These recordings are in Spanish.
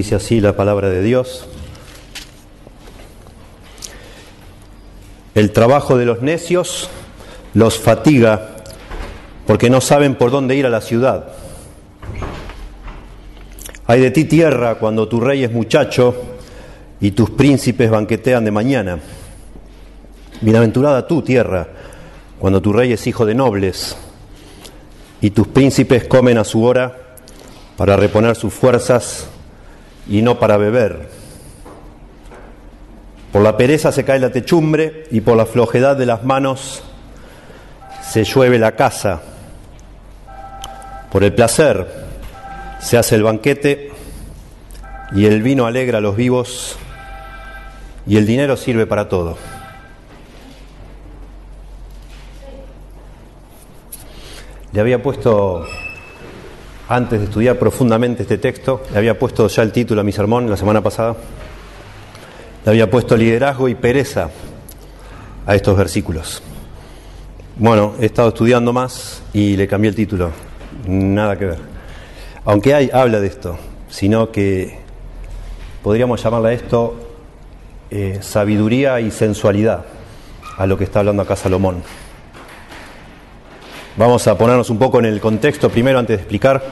Dice así la palabra de Dios. El trabajo de los necios los fatiga porque no saben por dónde ir a la ciudad. Hay de ti tierra cuando tu rey es muchacho y tus príncipes banquetean de mañana. Bienaventurada tú, tierra, cuando tu rey es hijo de nobles y tus príncipes comen a su hora para reponer sus fuerzas y no para beber. Por la pereza se cae la techumbre y por la flojedad de las manos se llueve la casa. Por el placer se hace el banquete y el vino alegra a los vivos y el dinero sirve para todo. Le había puesto, antes de estudiar profundamente este texto, le había puesto ya el título a mi sermón la semana pasada. Le había puesto liderazgo y pereza a estos versículos. Bueno, he estado estudiando más y le cambié el título. Nada que ver. Aunque hay, habla de esto, sino que podríamos llamarle a esto eh, sabiduría y sensualidad, a lo que está hablando acá Salomón. Vamos a ponernos un poco en el contexto primero antes de explicar.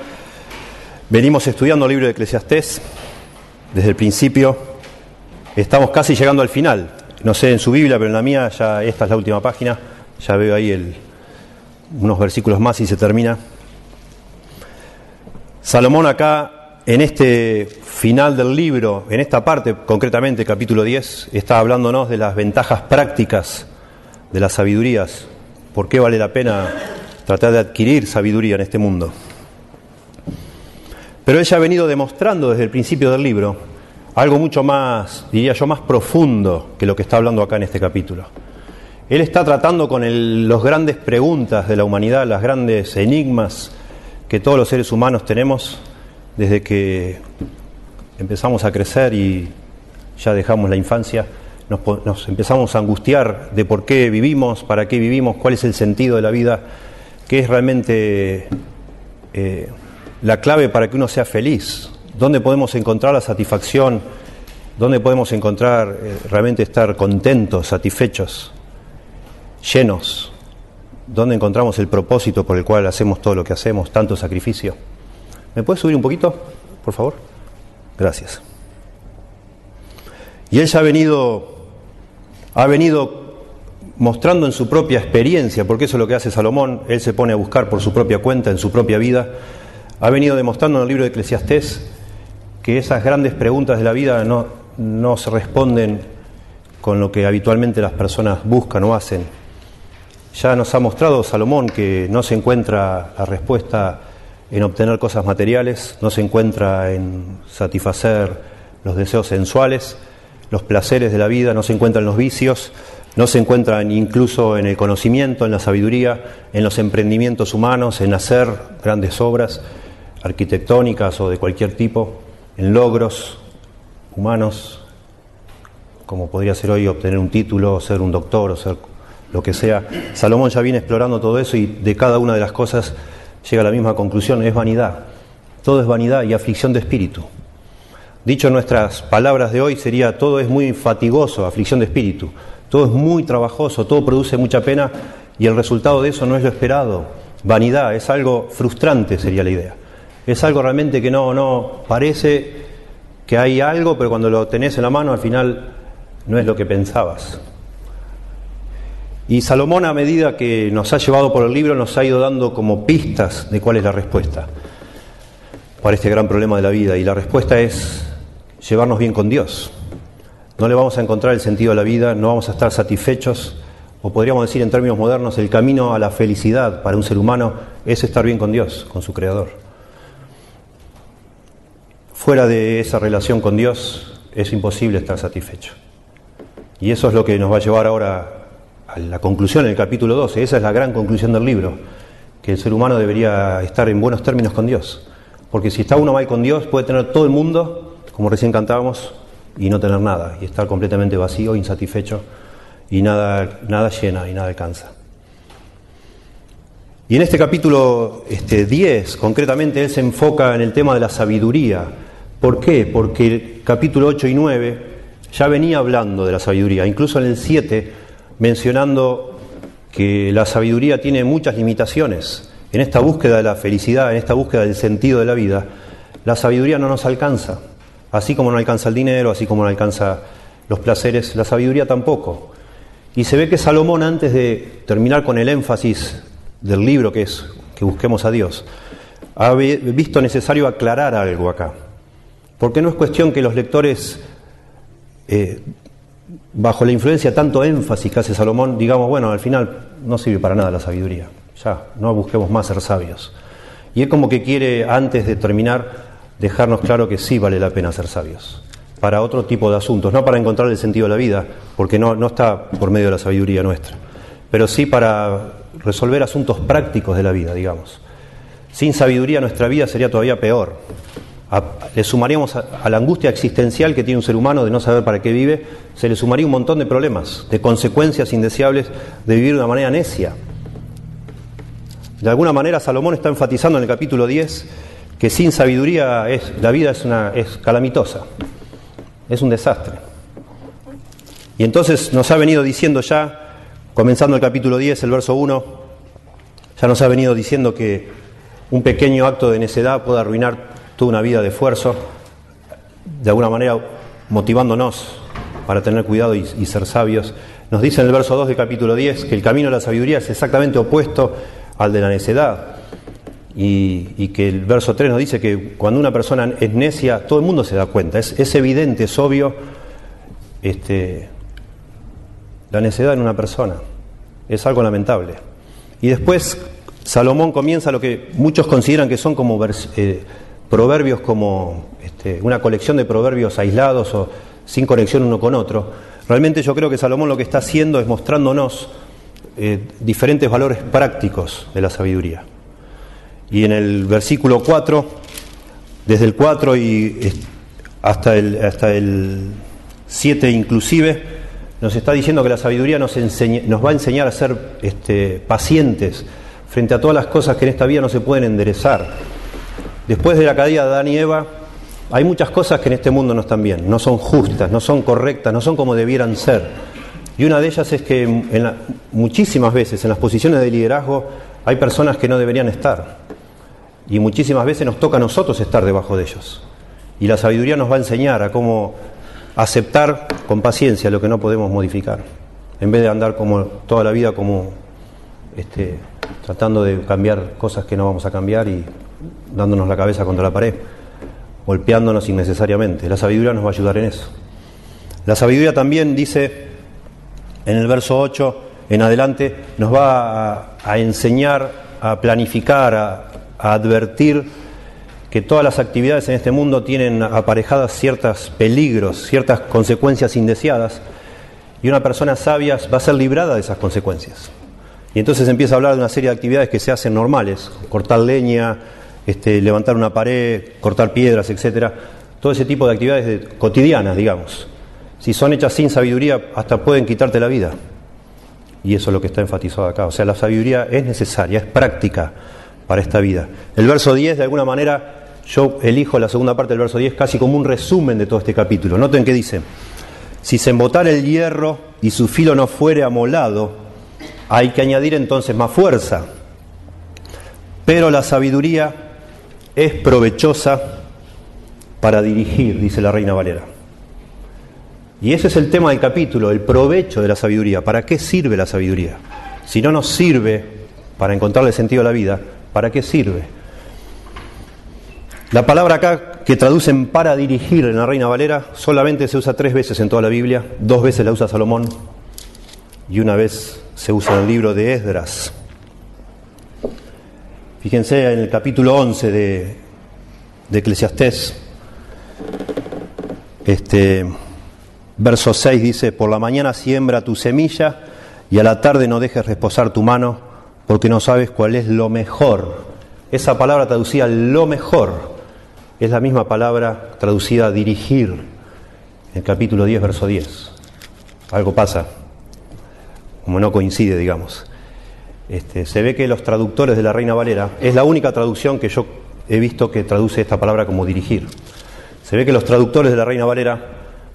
Venimos estudiando el libro de Eclesiastés desde el principio. Estamos casi llegando al final. No sé en su Biblia, pero en la mía ya esta es la última página. Ya veo ahí el, unos versículos más y se termina. Salomón acá, en este final del libro, en esta parte concretamente, capítulo 10, está hablándonos de las ventajas prácticas de las sabidurías. ¿Por qué vale la pena tratar de adquirir sabiduría en este mundo. Pero ella ha venido demostrando desde el principio del libro algo mucho más, diría yo, más profundo que lo que está hablando acá en este capítulo. Él está tratando con las grandes preguntas de la humanidad, las grandes enigmas que todos los seres humanos tenemos desde que empezamos a crecer y ya dejamos la infancia, nos empezamos a angustiar de por qué vivimos, para qué vivimos, cuál es el sentido de la vida qué es realmente eh, la clave para que uno sea feliz, dónde podemos encontrar la satisfacción, dónde podemos encontrar eh, realmente estar contentos, satisfechos, llenos, dónde encontramos el propósito por el cual hacemos todo lo que hacemos, tanto sacrificio. ¿Me puedes subir un poquito, por favor? Gracias. Y él ya ha venido, ha venido mostrando en su propia experiencia, porque eso es lo que hace Salomón, él se pone a buscar por su propia cuenta, en su propia vida, ha venido demostrando en el libro de Eclesiastés que esas grandes preguntas de la vida no, se responden con lo que habitualmente las personas buscan o hacen. Ya nos ha mostrado Salomón que no se encuentra la respuesta en obtener cosas materiales, no se encuentra en satisfacer los deseos sensuales, los placeres de la vida, no se encuentra en los vicios, no se encuentran incluso en el conocimiento, en la sabiduría, en los emprendimientos humanos, en hacer grandes obras arquitectónicas o de cualquier tipo, en logros humanos, como podría ser hoy obtener un título, ser un doctor, o ser lo que sea. Salomón ya viene explorando todo eso y de cada una de las cosas llega a la misma conclusión, es vanidad. Todo es vanidad y aflicción de espíritu. Dicho en nuestras palabras de hoy sería todo es muy fatigoso, aflicción de espíritu. Todo es muy trabajoso, todo produce mucha pena y el resultado de eso no es lo esperado. Vanidad, es algo frustrante sería la idea. Es algo realmente que no, no, parece que hay algo, pero cuando lo tenés en la mano al final no es lo que pensabas. Y Salomón a medida que nos ha llevado por el libro nos ha ido dando como pistas de cuál es la respuesta para este gran problema de la vida. Y la respuesta es llevarnos bien con Dios no le vamos a encontrar el sentido a la vida, no vamos a estar satisfechos, o podríamos decir en términos modernos, el camino a la felicidad para un ser humano es estar bien con Dios, con su Creador. Fuera de esa relación con Dios es imposible estar satisfecho. Y eso es lo que nos va a llevar ahora a la conclusión en el capítulo 12. Esa es la gran conclusión del libro, que el ser humano debería estar en buenos términos con Dios. Porque si está uno mal con Dios, puede tener todo el mundo, como recién cantábamos, y no tener nada, y estar completamente vacío, insatisfecho, y nada, nada llena y nada alcanza. Y en este capítulo este, 10, concretamente, él se enfoca en el tema de la sabiduría, ¿Por qué? Porque el capítulo 8 y 9 ya venía hablando de la sabiduría, incluso en el 7 mencionando que la sabiduría tiene muchas limitaciones. En esta búsqueda de la felicidad, en esta búsqueda del sentido de la vida, la sabiduría no nos alcanza. Así como no alcanza el dinero, así como no alcanza los placeres, la sabiduría tampoco. Y se ve que Salomón, antes de terminar con el énfasis del libro que es que busquemos a Dios, ha visto necesario aclarar algo acá. Porque no es cuestión que los lectores, eh, bajo la influencia tanto énfasis que hace Salomón, digamos, bueno, al final no sirve para nada la sabiduría. Ya, no busquemos más ser sabios. Y es como que quiere, antes de terminar, dejarnos claro que sí vale la pena ser sabios. Para otro tipo de asuntos, no para encontrar el sentido de la vida, porque no, no está por medio de la sabiduría nuestra, pero sí para resolver asuntos prácticos de la vida, digamos. Sin sabiduría nuestra vida sería todavía peor. le sumaríamos a, la angustia existencial que tiene un ser humano de no saber para qué vive, se le sumaría un montón de problemas, de consecuencias indeseables de vivir de una manera necia. De alguna manera Salomón está enfatizando en el capítulo 10 que sin sabiduría es, la vida es, una, es calamitosa, es un desastre. Y entonces nos ha venido diciendo ya, comenzando el capítulo 10, el verso 1, ya nos ha venido diciendo que un pequeño acto de necedad puede arruinar toda una vida de esfuerzo, de alguna manera motivándonos para tener cuidado y, ser sabios. Nos dice en el verso 2 del capítulo 10 que el camino de la sabiduría es exactamente opuesto al de la necedad. Y, que el verso 3 nos dice que cuando una persona es necia, todo el mundo se da cuenta. Es, evidente, es obvio este, la necedad en una persona. Es algo lamentable. Y después Salomón comienza lo que muchos consideran que son como eh, proverbios, como este, una colección de proverbios aislados o sin conexión uno con otro. Realmente yo creo que Salomón lo que está haciendo es mostrándonos eh, diferentes valores prácticos de la sabiduría. Y en el versículo 4, desde el 4 y hasta el, hasta el 7 inclusive, nos está diciendo que la sabiduría nos, nos va a enseñar a ser este, pacientes, frente a todas las cosas que en esta vida no se pueden enderezar. Después de la caída de Adán y Eva, hay muchas cosas que en este mundo no están bien, no son justas, no son correctas, no son como debieran ser. Y una de ellas es que en muchísimas veces en las posiciones de liderazgo hay personas que no deberían estar. Y muchísimas veces nos toca a nosotros estar debajo de ellos. Y la sabiduría nos va a enseñar a cómo aceptar con paciencia lo que no podemos modificar, en vez de andar como toda la vida como este, tratando de cambiar cosas que no vamos a cambiar y dándonos la cabeza contra la pared, golpeándonos innecesariamente. La sabiduría nos va a ayudar en eso. La sabiduría también dice en el verso 8 en adelante, nos va a, enseñar, a planificar, a, a advertir que todas las actividades en este mundo tienen aparejadas ciertos peligros, ciertas consecuencias indeseadas, y una persona sabia va a ser librada de esas consecuencias. Y entonces empieza a hablar de una serie de actividades que se hacen normales, cortar leña, este, levantar una pared, cortar piedras, etcétera, todo ese tipo de actividades cotidianas, digamos. Si son hechas sin sabiduría, hasta pueden quitarte la vida. Y eso es lo que está enfatizado acá. O sea, la sabiduría es necesaria, es práctica para esta vida. El verso 10, de alguna manera, yo elijo la segunda parte del verso 10 casi como un resumen de todo este capítulo. Noten que dice, si se embotara el hierro y su filo no fuere amolado, hay que añadir entonces más fuerza. Pero la sabiduría es provechosa para dirigir, dice la reina Valera. Y ese es el tema del capítulo, el provecho de la sabiduría. ¿Para qué sirve la sabiduría? Si no nos sirve para encontrarle sentido a la vida, ¿para qué sirve? La palabra acá que traducen para dirigir en la Reina Valera solamente se usa tres veces en toda la Biblia, dos veces la usa Salomón y una vez se usa en el libro de Esdras. Fíjense en el capítulo 11 de, de Eclesiastés, este, verso 6 dice, por la mañana siembra tu semilla y a la tarde no dejes reposar tu mano porque no sabes cuál es lo mejor. Esa palabra traducida lo mejor es la misma palabra traducida dirigir en el capítulo 10, verso 10. Algo pasa como no coincide, digamos. Este, se ve que los traductores de la Reina Valera es la única traducción que yo he visto que traduce esta palabra como dirigir. Se ve que los traductores de la Reina Valera,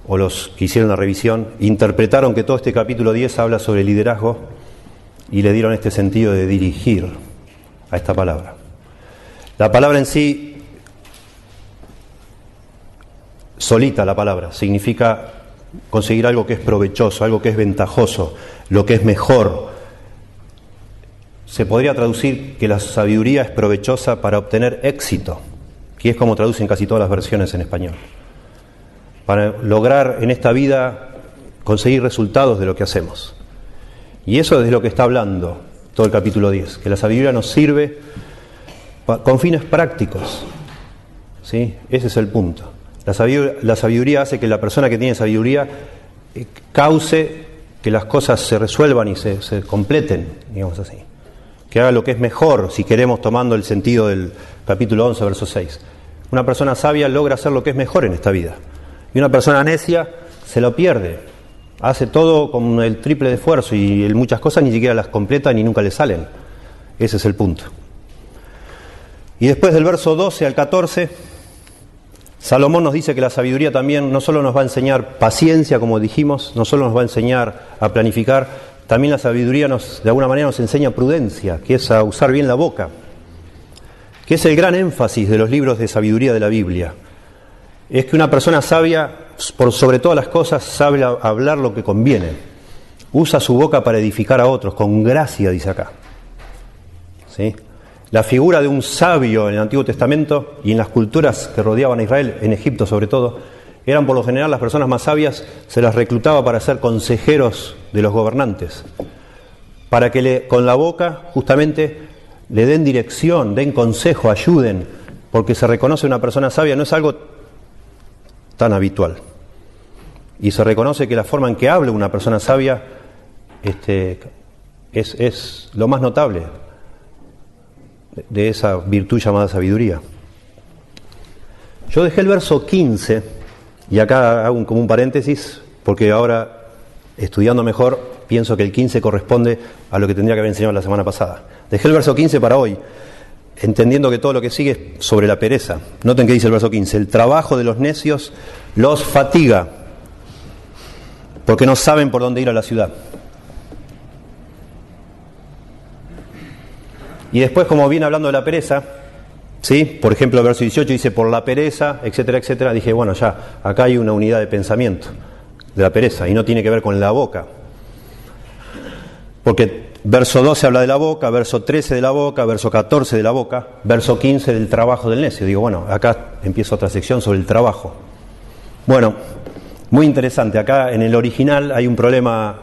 o los que hicieron la revisión, interpretaron que todo este capítulo 10 habla sobre liderazgo y le dieron este sentido de dirigir a esta palabra. La palabra en sí, solita la palabra, significa conseguir algo que es provechoso, algo que es ventajoso, lo que es mejor. Se podría traducir que la sabiduría es provechosa para obtener éxito, que es como traducen casi todas las versiones en español. Para lograr en esta vida conseguir resultados de lo que hacemos. Y eso es de lo que está hablando todo el capítulo 10, que la sabiduría nos sirve con fines prácticos. ¿sí? Ese es el punto. La sabiduría, hace que la persona que tiene sabiduría eh, cause que las cosas se resuelvan y se, se, completen, digamos así. Que haga lo que es mejor, si queremos tomando el sentido del capítulo 11, verso 6. Una persona sabia logra hacer lo que es mejor en esta vida. Y una persona necia se lo pierde. Hace todo con el triple de esfuerzo y muchas cosas ni siquiera las completa ni nunca le salen. Ese es el punto. Y después del verso 12 al 14, Salomón nos dice que la sabiduría también no solo nos va a enseñar paciencia, como dijimos, no solo nos va a enseñar a planificar, también la sabiduría nos, de alguna manera nos enseña prudencia, que es a usar bien la boca, que es el gran énfasis de los libros de sabiduría de la Biblia. Es que una persona sabia, sobre todas las cosas, sabe hablar lo que conviene. Usa su boca para edificar a otros, con gracia, dice acá. ¿Sí? La figura de un sabio en el Antiguo Testamento y en las culturas que rodeaban a Israel, en Egipto sobre todo, eran por lo general las personas más sabias, se las reclutaba para ser consejeros de los gobernantes, para que le, con la boca justamente le den dirección, den consejo, ayuden, porque se reconoce una persona sabia, no es algo tan habitual. Y se reconoce que la forma en que habla una persona sabia este, es, es lo más notable, de esa virtud llamada sabiduría. Yo dejé el verso 15, y acá hago un, como un paréntesis, porque ahora, estudiando mejor, pienso que el 15 corresponde a lo que tendría que haber enseñado la semana pasada. Dejé el verso 15 para hoy, entendiendo que todo lo que sigue es sobre la pereza. Noten que dice el verso 15, el trabajo de los necios los fatiga, porque no saben por dónde ir a la ciudad. Y después, como viene hablando de la pereza, ¿sí? por ejemplo, el verso 18 dice por la pereza, etcétera, etcétera, dije, bueno, ya, acá hay una unidad de pensamiento de la pereza y no tiene que ver con la boca. Porque verso 12 habla de la boca, verso 13 de la boca, verso 14 de la boca, verso 15 del trabajo del necio. Digo, bueno, acá empieza otra sección sobre el trabajo. Bueno, muy interesante. Acá en el original hay un problema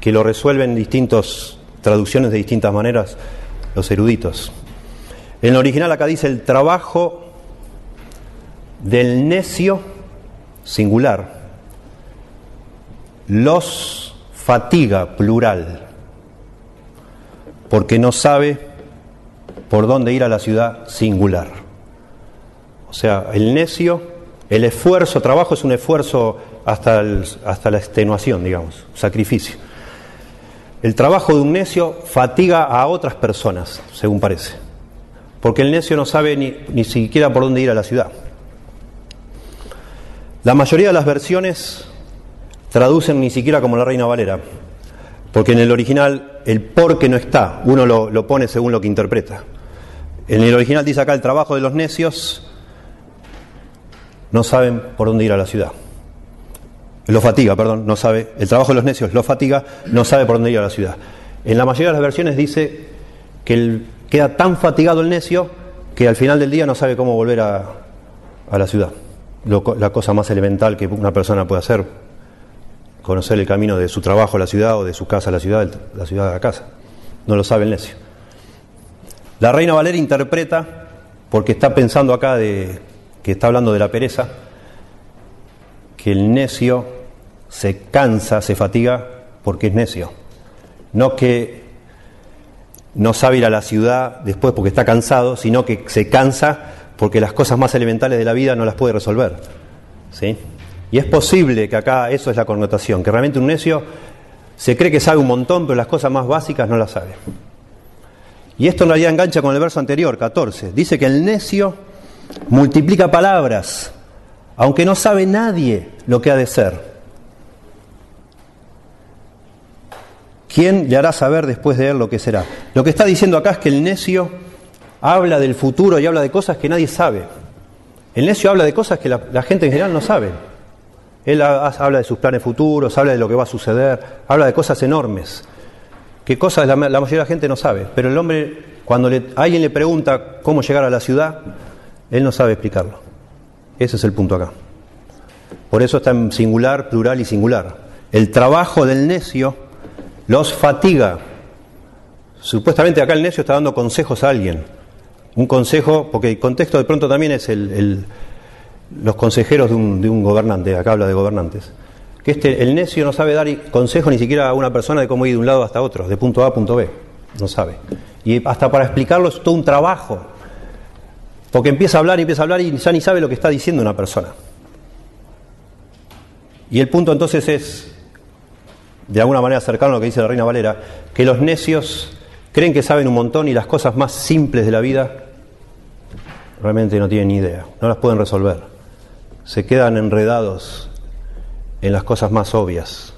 que lo resuelven distintas traducciones de distintas maneras los eruditos. En el original acá dice el trabajo del necio singular, los fatiga plural, porque no sabe por dónde ir a la ciudad singular. O sea, el necio, el esfuerzo, trabajo es un esfuerzo hasta, hasta la extenuación, digamos, sacrificio. El trabajo de un necio fatiga a otras personas, según parece, porque el necio no sabe ni, ni siquiera por dónde ir a la ciudad. La mayoría de las versiones traducen ni siquiera como la Reina Valera, porque en el original el por que no está, uno lo, lo, pone según lo que interpreta. En el original dice acá el trabajo de los necios no saben por dónde ir a la ciudad lo fatiga, perdón, no sabe, el trabajo de los necios lo fatiga, no sabe por dónde ir a la ciudad. En la mayoría de las versiones dice que queda tan fatigado el necio que al final del día no sabe cómo volver a, la ciudad. la cosa más elemental que una persona puede hacer, conocer el camino de su trabajo a la ciudad o de su casa a la ciudad, la ciudad a la casa. No lo sabe el necio. La reina Valera interpreta, porque está pensando acá de que está hablando de la pereza, que el necio se cansa, se fatiga porque es necio. No que no sabe ir a la ciudad después porque está cansado, sino que se cansa porque las cosas más elementales de la vida no las puede resolver. ¿Sí? Y es posible que acá eso es la connotación, que realmente un necio se cree que sabe un montón, pero las cosas más básicas no las sabe. Y esto en realidad engancha con el verso anterior, 14. Dice que el necio multiplica palabras aunque no sabe nadie lo que ha de ser. ¿Quién le hará saber después de él lo que será? Lo que está diciendo acá es que el necio habla del futuro y habla de cosas que nadie sabe. El necio habla de cosas que la, gente en general no sabe. Él habla de sus planes futuros, habla de lo que va a suceder, habla de cosas enormes, que cosas la, mayoría de la gente no sabe. Pero el hombre, cuando alguien le pregunta cómo llegar a la ciudad, él no sabe explicarlo. Ese es el punto acá. Por eso está en singular, plural y singular. El trabajo del necio los fatiga. Supuestamente acá el necio está dando consejos a alguien. Un consejo, porque el contexto de pronto también es el, los consejeros de un, de un, gobernante, acá habla de gobernantes. Que este, el necio no sabe dar consejo ni siquiera a una persona de cómo ir de un lado hasta otro, de punto A a punto B. No sabe. Y hasta para explicarlo es todo un trabajo. Porque empieza a hablar y empieza a hablar y ya ni sabe lo que está diciendo una persona. Y el punto entonces es, de alguna manera cercano a lo que dice la Reina Valera, que los necios creen que saben un montón y las cosas más simples de la vida realmente no tienen ni idea, no las pueden resolver. Se quedan enredados en las cosas más obvias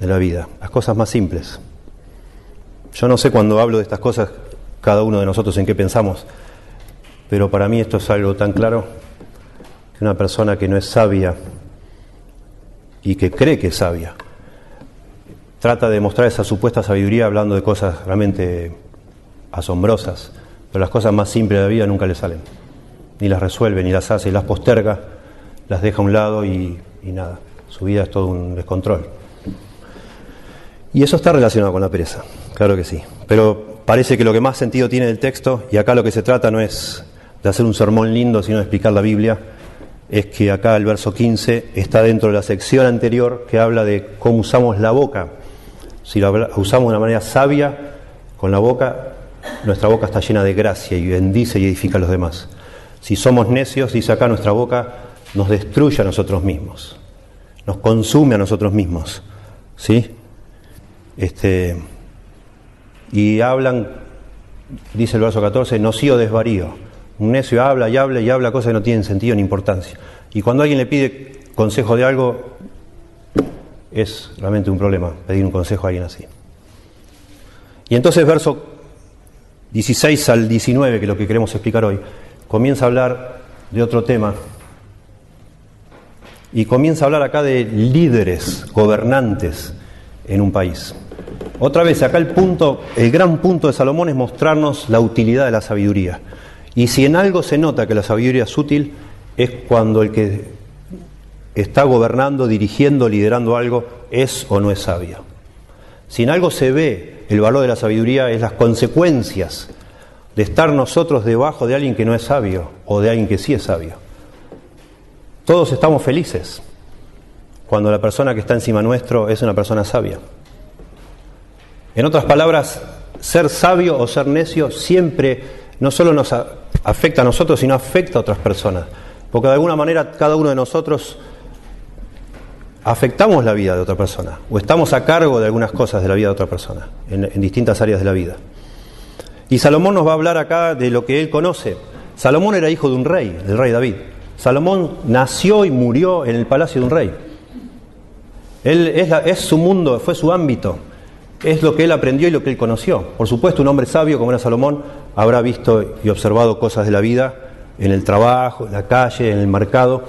de la vida, las cosas más simples. Yo no sé cuando hablo de estas cosas, cada uno de nosotros en qué pensamos, pero para mí esto es algo tan claro que una persona que no es sabia y que cree que es sabia, trata de mostrar esa supuesta sabiduría hablando de cosas realmente asombrosas, pero las cosas más simples de la vida nunca le salen. Ni las resuelve, ni las hace, y las posterga, las deja a un lado y, nada. Su vida es todo un descontrol. Y eso está relacionado con la pereza, claro que sí. Pero parece que lo que más sentido tiene el texto, y acá lo que se trata no es de hacer un sermón lindo, sino de explicar la Biblia, es que acá el verso 15 está dentro de la sección anterior que habla de cómo usamos la boca si lo usamos de una manera sabia, con la boca, nuestra boca está llena de gracia y bendice y edifica a los demás. Si somos necios, dice acá, nuestra boca nos destruye a nosotros mismos, nos consume a nosotros mismos. ¿Sí? Este, y hablan, dice el verso 14, nocivo desvarío. Un necio habla y habla y habla cosas que no tienen sentido ni importancia. Y cuando alguien le pide consejo de algo, es realmente un problema pedir un consejo a alguien así. Y entonces verso 16 al 19, que es lo que queremos explicar hoy, comienza a hablar de otro tema. Y comienza a hablar acá de líderes, gobernantes en un país. Otra vez, acá el punto, el gran punto de Salomón es mostrarnos la utilidad de la sabiduría. Y si en algo se nota que la sabiduría es útil, es cuando el que está gobernando, dirigiendo, liderando algo, es o no es sabio. Si en algo se ve el valor de la sabiduría, es las consecuencias de estar nosotros debajo de alguien que no es sabio o de alguien que sí es sabio. Todos estamos felices cuando la persona que está encima nuestro es una persona sabia. En otras palabras, ser sabio o ser necio siempre no solo nos afecta a nosotros, sino afecta a otras personas. Porque de alguna manera cada uno de nosotros afectamos la vida de otra persona o estamos a cargo de algunas cosas de la vida de otra persona en, distintas áreas de la vida. Y Salomón nos va a hablar acá de lo que él conoce. Salomón era hijo de un rey, del rey David. Salomón nació y murió en el palacio de un rey. Él es, su mundo, fue su ámbito, es lo que él aprendió y lo que él conoció. Por supuesto, un hombre sabio como era Salomón habrá visto y observado cosas de la vida en el trabajo, en la calle, en el mercado,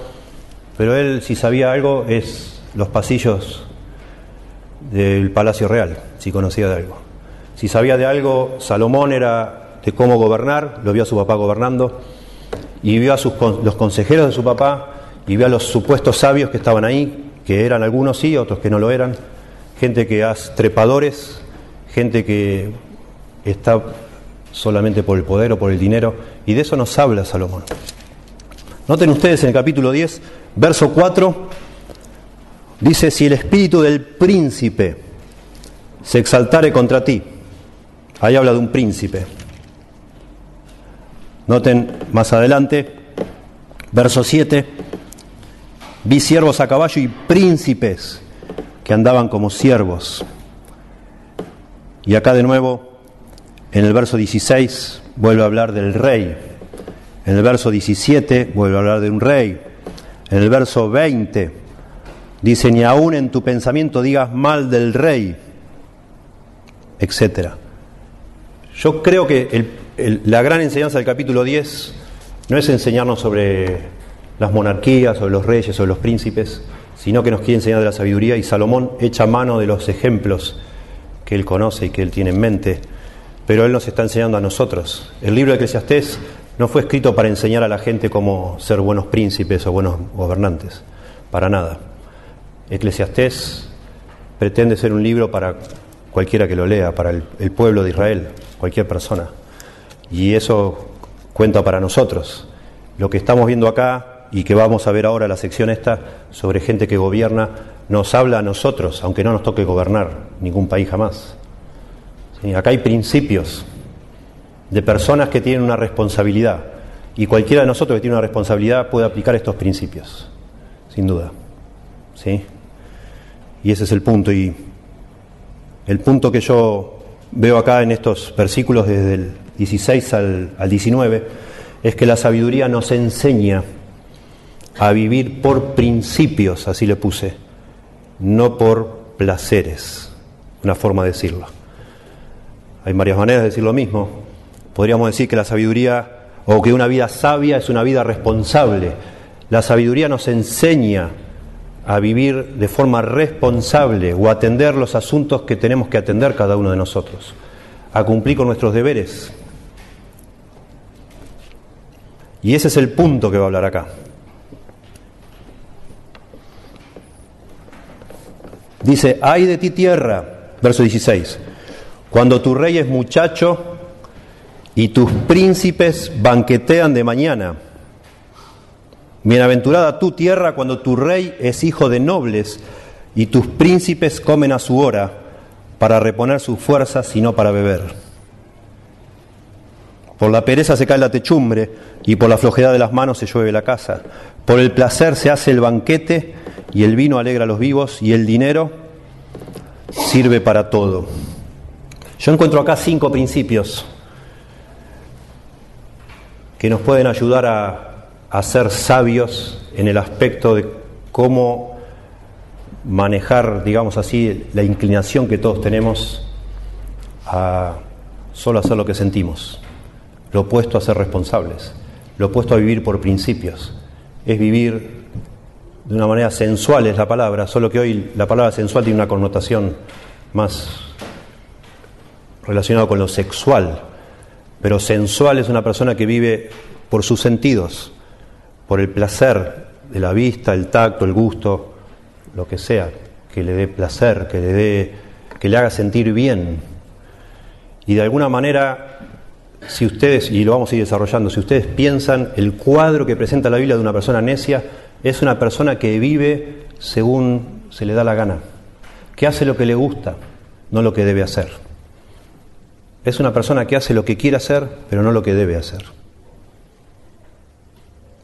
pero él si sabía algo es los pasillos del Palacio Real, si conocía de algo. Si sabía de algo, Salomón era de cómo gobernar, lo vio a su papá gobernando, y vio a sus, los consejeros de su papá, y vio a los supuestos sabios que estaban ahí, que eran algunos sí, otros que no lo eran, gente que hace trepadores, gente que está solamente por el poder o por el dinero, y de eso nos habla Salomón. Noten ustedes en el capítulo 10, verso 4, Dice, si el espíritu del príncipe se exaltare contra ti, ahí habla de un príncipe. Noten más adelante, verso 7, vi siervos a caballo y príncipes que andaban como siervos. Y acá de nuevo, en el verso 16, vuelve a hablar del rey. En el verso 17 vuelve a hablar de un rey. en el verso 20, dice, ni aún en tu pensamiento digas mal del rey, etc. Yo creo que la gran enseñanza del capítulo 10 no es enseñarnos sobre las monarquías, sobre los reyes, sobre los príncipes, sino que nos quiere enseñar de la sabiduría y Salomón echa mano de los ejemplos que él conoce y que él tiene en mente, pero él nos está enseñando a nosotros. El libro de Eclesiastés no fue escrito para enseñar a la gente cómo ser buenos príncipes o buenos gobernantes, para nada. Eclesiastés pretende ser un libro para cualquiera que lo lea, para el, el pueblo de Israel, cualquier persona. Y eso cuenta para nosotros. Lo que estamos viendo acá y que vamos a ver ahora la sección esta sobre gente que gobierna, nos habla a nosotros, aunque no nos toque gobernar ningún país jamás. Acá hay principios de personas que tienen una responsabilidad y cualquiera de nosotros que tiene una responsabilidad puede aplicar estos principios, sin duda. ¿Sí? Y ese es el punto. Y el punto que yo veo acá en estos versículos desde el 16 al, al 19 es que la sabiduría nos enseña a vivir por principios, así le puse, no por placeres, una forma de decirlo. Hay varias maneras de decir lo mismo. Podríamos decir que la sabiduría o que una vida sabia es una vida responsable. La sabiduría nos enseña a vivir de forma responsable o a atender los asuntos que tenemos que atender cada uno de nosotros, a cumplir con nuestros deberes. Y ese es el punto que va a hablar acá. Dice, ay de ti tierra, verso 16, cuando tu rey es muchacho y tus príncipes banquetean de mañana. Bienaventurada tu tierra cuando tu rey es hijo de nobles y tus príncipes comen a su hora para reponer sus fuerzas y no para beber. Por la pereza se cae la techumbre y por la flojedad de las manos se llueve la casa. Por el placer se hace el banquete y el vino alegra a los vivos y el dinero sirve para todo. Yo encuentro acá cinco principios que nos pueden ayudar a, ser sabios en el aspecto de cómo manejar, digamos así, la inclinación que todos tenemos a solo hacer lo que sentimos, lo opuesto a ser responsables, lo opuesto a vivir por principios, es vivir de una manera sensual es la palabra, solo que hoy la palabra sensual tiene una connotación más relacionada con lo sexual, pero sensual es una persona que vive por sus sentidos, por el placer de la vista, el tacto, el gusto, lo que sea, que le dé placer, que le dé que le haga sentir bien. Y de alguna manera si ustedes, y lo vamos a ir desarrollando, si ustedes piensan el cuadro que presenta la Biblia de una persona necia, es una persona que vive según se le da la gana, que hace lo que le gusta, no lo que debe hacer. Es una persona que hace lo que quiere hacer, pero no lo que debe hacer.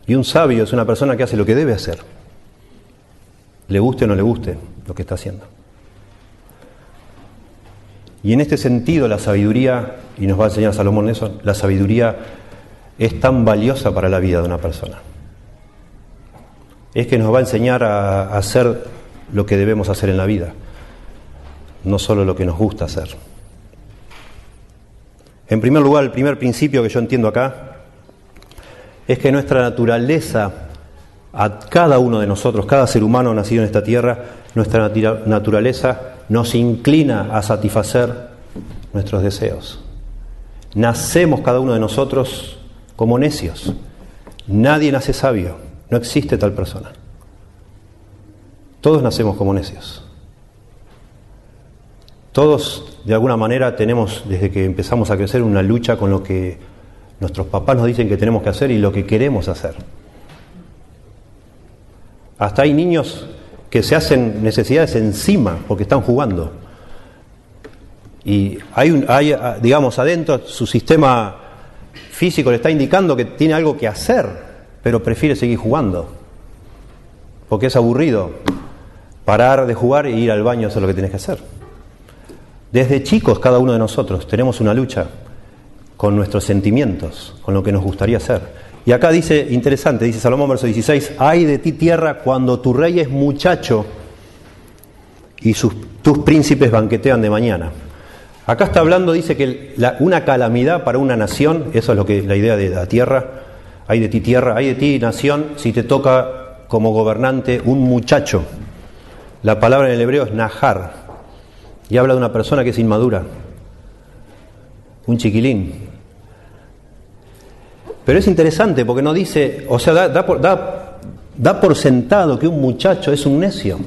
Y un sabio es una persona que hace lo que debe hacer, le guste o no le guste lo que está haciendo. Y en este sentido la sabiduría, y nos va a enseñar Salomón eso, la sabiduría es tan valiosa para la vida de una persona es que nos va a enseñar a, hacer lo que debemos hacer en la vida, no solo lo que nos gusta hacer. En primer lugar, el primer principio que yo entiendo acá es que nuestra naturaleza, a cada uno de nosotros, cada ser humano nacido en esta tierra, nuestra naturaleza nos inclina a satisfacer nuestros deseos. Nacemos cada uno de nosotros como necios. Nadie nace sabio. No existe tal persona. Todos nacemos como necios. Todos, de alguna manera, tenemos, desde que empezamos a crecer, una lucha con lo que nuestros papás nos dicen que tenemos que hacer y lo que queremos hacer. Hasta hay niños que se hacen necesidades encima porque están jugando. Y hay, un, hay, digamos, adentro su sistema físico le está indicando que tiene algo que hacer pero prefiere seguir jugando, porque es aburrido parar de jugar e ir al baño a hacer lo que tienes que hacer. Desde chicos cada uno de nosotros tenemos una lucha con nuestros sentimientos, con lo que nos gustaría hacer. Y acá dice, interesante, dice Salomón verso 16, hay de ti tierra cuando tu rey es muchacho y sus, tus príncipes banquetean de mañana. Acá está hablando, dice que una calamidad para una nación, eso es lo que la idea de la tierra, hay de ti tierra, hay de ti nación, si te toca como gobernante un muchacho. La palabra en el hebreo es nahar, y habla de una persona que es inmadura, un chiquilín. Pero es interesante porque no dice, o sea, da, por, da por sentado que un muchacho es un necio.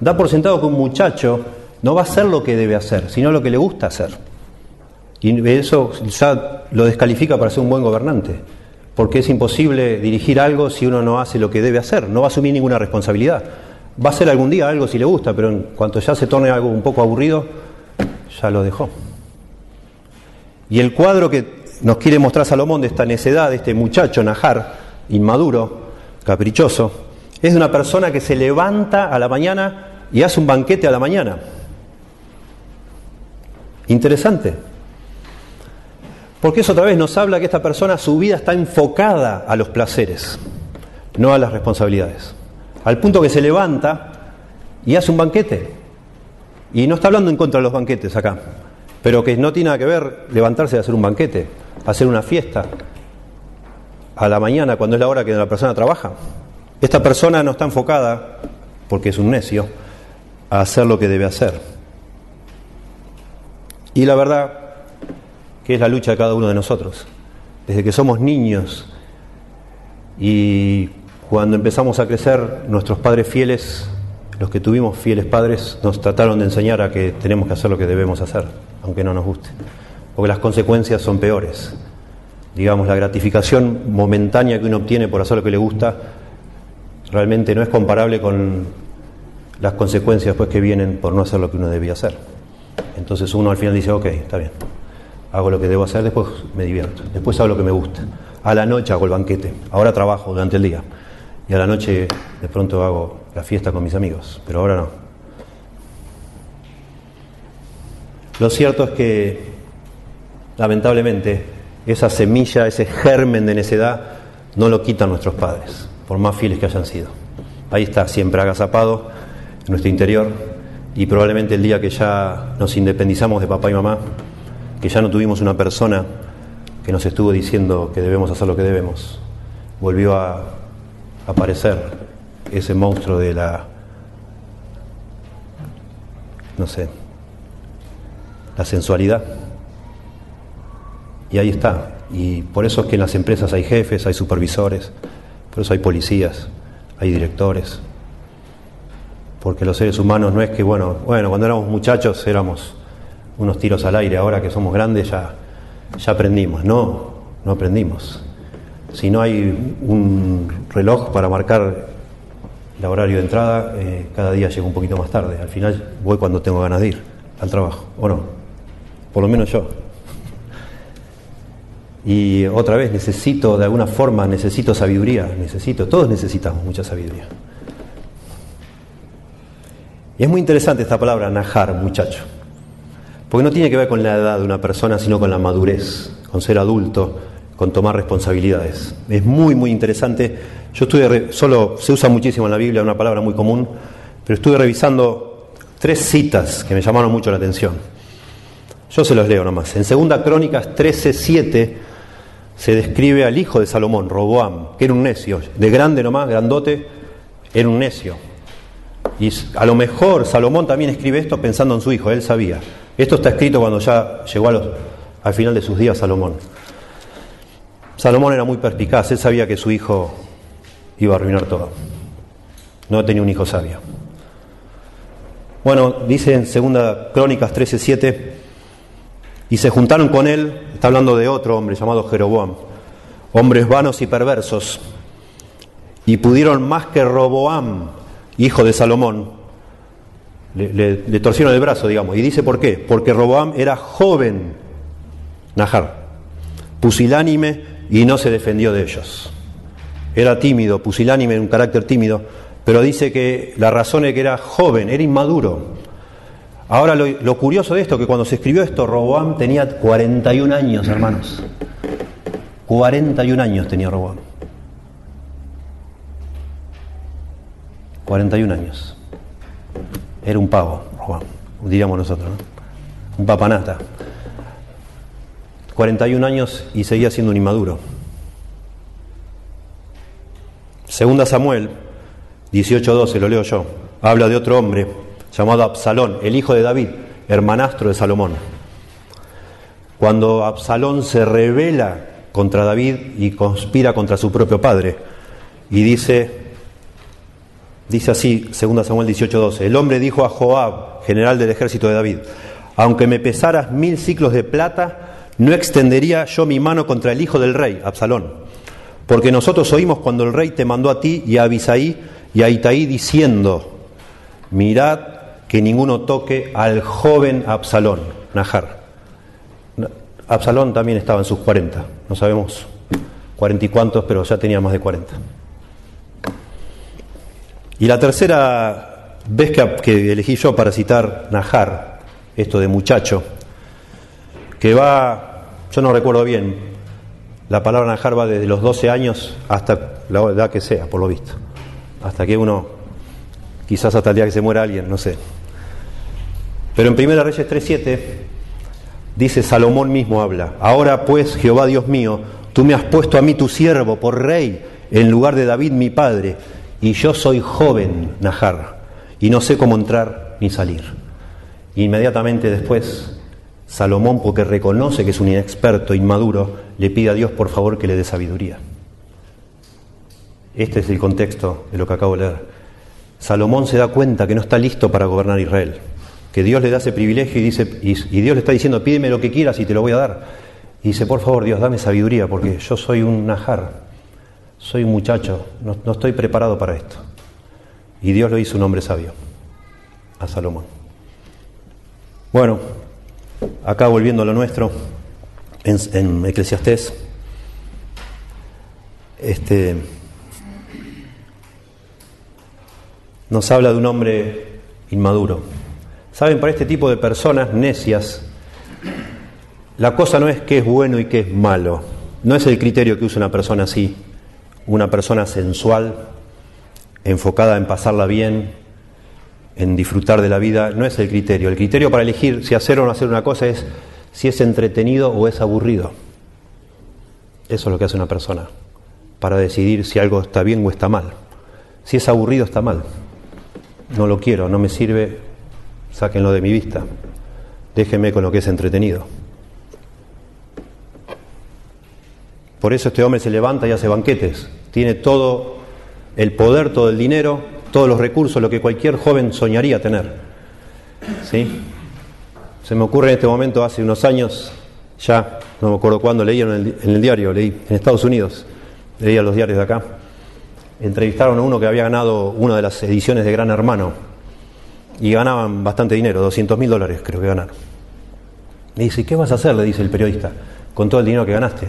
Da por sentado que un muchacho no va a hacer lo que debe hacer, sino lo que le gusta hacer. Y eso ya lo descalifica para ser un buen gobernante, porque es imposible dirigir algo si uno no hace lo que debe hacer, no va a asumir ninguna responsabilidad. Va a hacer algún día algo si le gusta, pero en cuanto ya se torne algo un poco aburrido, ya lo dejó. Y el cuadro que nos quiere mostrar Salomón de esta necedad, de este muchacho Najar, inmaduro, caprichoso, es de una persona que se levanta a la mañana y hace un banquete a la mañana. Interesante. Porque eso otra vez nos habla que esta persona, su vida está enfocada a los placeres, no a las responsabilidades. Al punto que se levanta y hace un banquete. Y no está hablando en contra de los banquetes acá, pero que no tiene nada que ver levantarse y hacer un banquete, hacer una fiesta a la mañana cuando es la hora que la persona trabaja. Esta persona no está enfocada, porque es un necio, a hacer lo que debe hacer. Y la verdad que es la lucha de cada uno de nosotros. Desde que somos niños y cuando empezamos a crecer, nuestros padres fieles, los que tuvimos fieles padres, nos trataron de enseñar a que tenemos que hacer lo que debemos hacer, aunque no nos guste. Porque las consecuencias son peores. Digamos, la gratificación momentánea que uno obtiene por hacer lo que le gusta realmente no es comparable con las consecuencias después que vienen por no hacer lo que uno debía hacer. Entonces uno al final dice, ok, está bien, hago lo que debo hacer, después me divierto, después hago lo que me gusta. A la noche hago el banquete, ahora trabajo durante el día y a la noche de pronto hago la fiesta con mis amigos, pero ahora no. Lo cierto es que, lamentablemente, esa semilla, ese germen de necedad, no lo quitan nuestros padres, por más fieles que hayan sido. Ahí está, siempre agazapado en nuestro interior, y probablemente el día que ya nos independizamos de papá y mamá, que ya no tuvimos una persona que nos estuvo diciendo que debemos hacer lo que debemos, volvió a aparecer ese monstruo de la, no sé, la sensualidad. Y ahí está. Y por eso es que en las empresas hay jefes, hay supervisores, por eso hay policías, hay directores, porque los seres humanos no es que, bueno, bueno, cuando éramos muchachos éramos unos tiros al aire, ahora que somos grandes ya, ya aprendimos. No, no aprendimos. Si no hay un reloj para marcar el horario de entrada, eh, cada día llego un poquito más tarde. Al final voy cuando tengo ganas de ir al trabajo, ¿o no? Por lo menos yo. Y otra vez, necesito, de alguna forma, necesito sabiduría, necesito, todos necesitamos mucha sabiduría. Y es muy interesante esta palabra, najar, muchacho, porque no tiene que ver con la edad de una persona, sino con la madurez, con ser adulto, con tomar responsabilidades. Es muy, muy interesante. Yo estuve, solo se usa muchísimo en la Biblia, una palabra muy común, pero estuve revisando tres citas que me llamaron mucho la atención. Yo se los leo nomás. En Segunda Crónicas 13:7 se describe al hijo de Salomón, Roboam, que era un necio, de grande nomás, grandote, era un necio. Y a lo mejor Salomón también escribe esto pensando en su hijo, él sabía. Esto está escrito cuando ya llegó al final de sus días Salomón. Salomón era muy perspicaz, él sabía que su hijo iba a arruinar todo. No tenía un hijo sabio. Bueno, dice en 2 Crónicas 13:7, y se juntaron con él, está hablando de otro hombre llamado Jeroboam, hombres vanos y perversos, y pudieron más que Roboam, hijo de Salomón, le, torcieron el brazo, digamos. Y dice por qué. Porque Roboam era joven, Najar, pusilánime y no se defendió de ellos. Era tímido, pusilánime, un carácter tímido, pero dice que la razón es que era joven, era inmaduro. Ahora lo, curioso de esto, que cuando se escribió esto, Roboam tenía 41 años, hermanos. 41 años tenía Roboam. 41 años. Era un pavo, Roboam, diríamos nosotros, ¿no? Un papanata. 41 años y seguía siendo un inmaduro. Segunda Samuel 18:12, lo leo yo, habla de otro hombre llamado Absalón, el hijo de David, hermanastro de Salomón. Cuando Absalón se revela contra David y conspira contra su propio padre y dice dice así, 2 Samuel 18:12, el hombre dijo a Joab, general del ejército de David, aunque me pesaras mil ciclos de plata, no extendería yo mi mano contra el hijo del rey, Absalón. Porque nosotros oímos cuando el rey te mandó a ti y a Abisaí y a Itaí diciendo, mirad que ninguno toque al joven Absalón, Najar. Absalón también estaba en sus 40, no sabemos cuarenta y cuántos, pero ya tenía más de 40. Y la tercera vez que, que elegí yo para citar Najar, esto de muchacho, que va yo no recuerdo bien, la palabra najar va desde los 12 años hasta la edad que sea, por lo visto. Hasta que uno, quizás hasta el día que se muera alguien, no sé. Pero en 1 Reyes 3.7 dice Salomón mismo habla, ahora pues Jehová Dios mío, tú me has puesto a mí tu siervo por rey en lugar de David mi padre, y yo soy joven, Najar, y no sé cómo entrar ni salir. Inmediatamente después Salomón, porque reconoce que es un inexperto, inmaduro, le pide a Dios por favor que le dé sabiduría. Este es el contexto de lo que acabo de leer. Salomón se da cuenta que no está listo para gobernar Israel, que Dios le da ese privilegio y, dice, y, Dios le está diciendo, pídeme lo que quieras y te lo voy a dar. Y dice, por favor Dios, dame sabiduría, porque yo soy un najar, soy un muchacho, no, no estoy preparado para esto. Y Dios lo hizo un hombre sabio, a Salomón. Bueno, acá volviendo a lo nuestro, en, en Eclesiastés, este, nos habla de un hombre inmaduro. Saben, para este tipo de personas necias, la cosa no es qué es bueno y qué es malo. No es el criterio que usa una persona así, una persona sensual, enfocada en pasarla bien, en disfrutar de la vida no es el criterio. El criterio para elegir si hacer o no hacer una cosa es si es entretenido o es aburrido. Eso es lo que hace una persona, para decidir si algo está bien o está mal. Si es aburrido, está mal. No lo quiero, no me sirve, sáquenlo de mi vista. Déjenme con lo que es entretenido. Por eso este hombre se levanta y hace banquetes. Tiene todo el poder, todo el dinero, todos los recursos, lo que cualquier joven soñaría tener. ¿Sí? Se me ocurre en este momento, hace unos años, ya, no me acuerdo cuándo, leí en el, en el diario, leí en Estados Unidos, leía los diarios de acá, entrevistaron a uno que había ganado una de las ediciones de Gran Hermano y ganaban bastante dinero, 200 mil dólares creo que ganaron. Le dice, ¿qué vas a hacer? le dice el periodista, con todo el dinero que ganaste.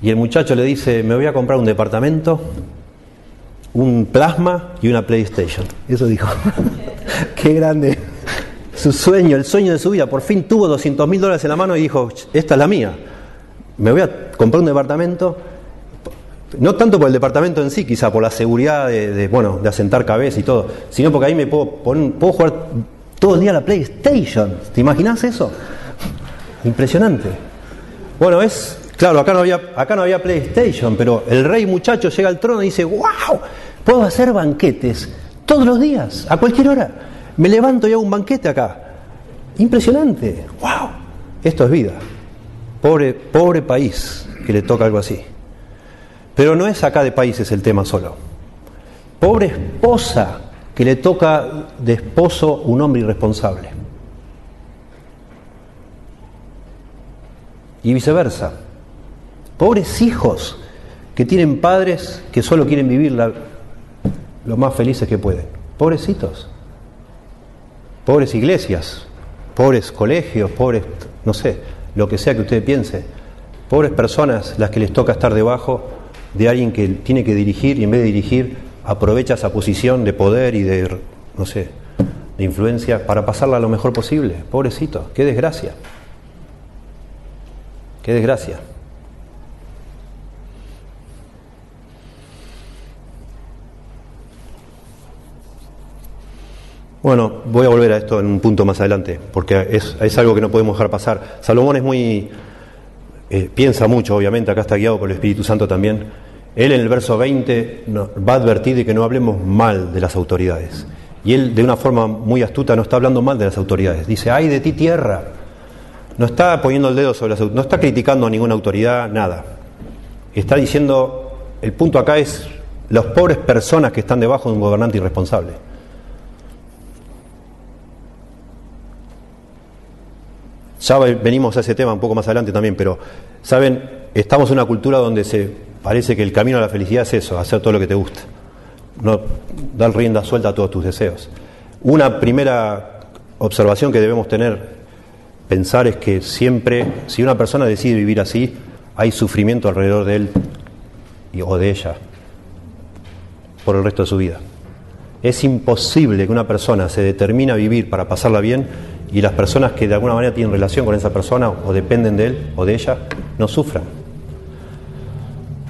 Y el muchacho le dice, me voy a comprar un departamento un plasma y una PlayStation. Eso dijo. Qué grande. Su sueño, el sueño de su vida. Por fin tuvo 200 mil dólares en la mano y dijo, esta es la mía. Me voy a comprar un departamento. No tanto por el departamento en sí, quizá por la seguridad de, bueno, de asentar cabeza y todo, sino porque ahí me puedo, puedo jugar todo el día a la PlayStation. ¿Te imaginas eso? Impresionante. Bueno, es Claro, acá no, había, acá no había PlayStation, pero el rey muchacho llega al trono y dice, wow, puedo hacer banquetes todos los días, a cualquier hora. Me levanto y hago un banquete acá. Impresionante, wow, esto es vida. Pobre, pobre país que le toca algo así. Pero no es acá de países el tema solo. Pobre esposa que le toca de esposo un hombre irresponsable. Y viceversa. Pobres hijos que tienen padres que solo quieren vivir lo más felices que pueden. Pobrecitos. Pobres iglesias, pobres colegios, pobres, no sé, lo que sea que usted piense. Pobres personas las que les toca estar debajo de alguien que tiene que dirigir y en vez de dirigir aprovecha esa posición de poder y de, no sé, de influencia para pasarla lo mejor posible. Pobrecito, qué desgracia. Qué desgracia. Bueno, voy a volver a esto en un punto más adelante, porque es, es algo que no podemos dejar pasar. Salomón es muy, eh, piensa mucho, obviamente, acá está guiado por el Espíritu Santo también. Él en el verso 20 va a advertir de que no hablemos mal de las autoridades. Y él, de una forma muy astuta, no está hablando mal de las autoridades. Dice, ay de ti tierra. No está poniendo el dedo sobre las autoridades, no está criticando a ninguna autoridad, nada. Está diciendo, el punto acá es las pobres personas que están debajo de un gobernante irresponsable. Ya venimos a ese tema un poco más adelante también, pero, ¿saben? Estamos en una cultura donde se parece que el camino a la felicidad es eso, hacer todo lo que te gusta. No dar rienda suelta a todos tus deseos. Una primera observación que debemos tener, pensar es que siempre, si una persona decide vivir así, hay sufrimiento alrededor de él o de ella por el resto de su vida. Es imposible que una persona se determine a vivir para pasarla bien y las personas que de alguna manera tienen relación con esa persona o dependen de él o de ella no sufran.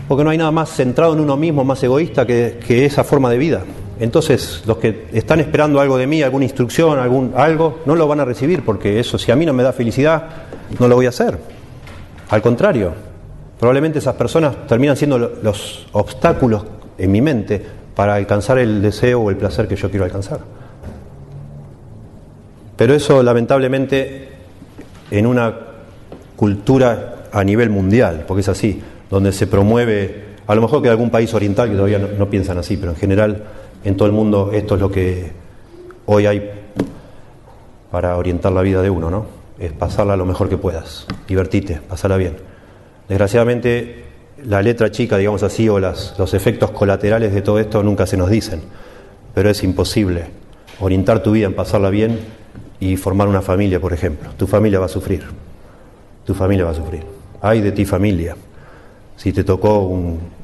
Porque no hay nada más centrado en uno mismo, más egoísta que, esa forma de vida. Entonces, los que están esperando algo de mí, alguna instrucción, algún algo, no lo van a recibir, porque eso, si a mí no me da felicidad, no lo voy a hacer. Al contrario, probablemente esas personas terminan siendo los obstáculos en mi mente para alcanzar el deseo o el placer que yo quiero alcanzar. Pero eso lamentablemente en una cultura a nivel mundial, porque es así, donde se promueve, a lo mejor que algún país oriental que todavía no, piensan así, pero en general en todo el mundo esto es lo que hoy hay para orientar la vida de uno, ¿no? Es pasarla lo mejor que puedas, divertite, pasarla bien. Desgraciadamente la letra chica, digamos así, o los efectos colaterales de todo esto nunca se nos dicen, pero es imposible orientar tu vida en pasarla bien y formar una familia, por ejemplo. Tu familia va a sufrir. Tu familia va a sufrir. Ay de ti familia. Si te tocó un,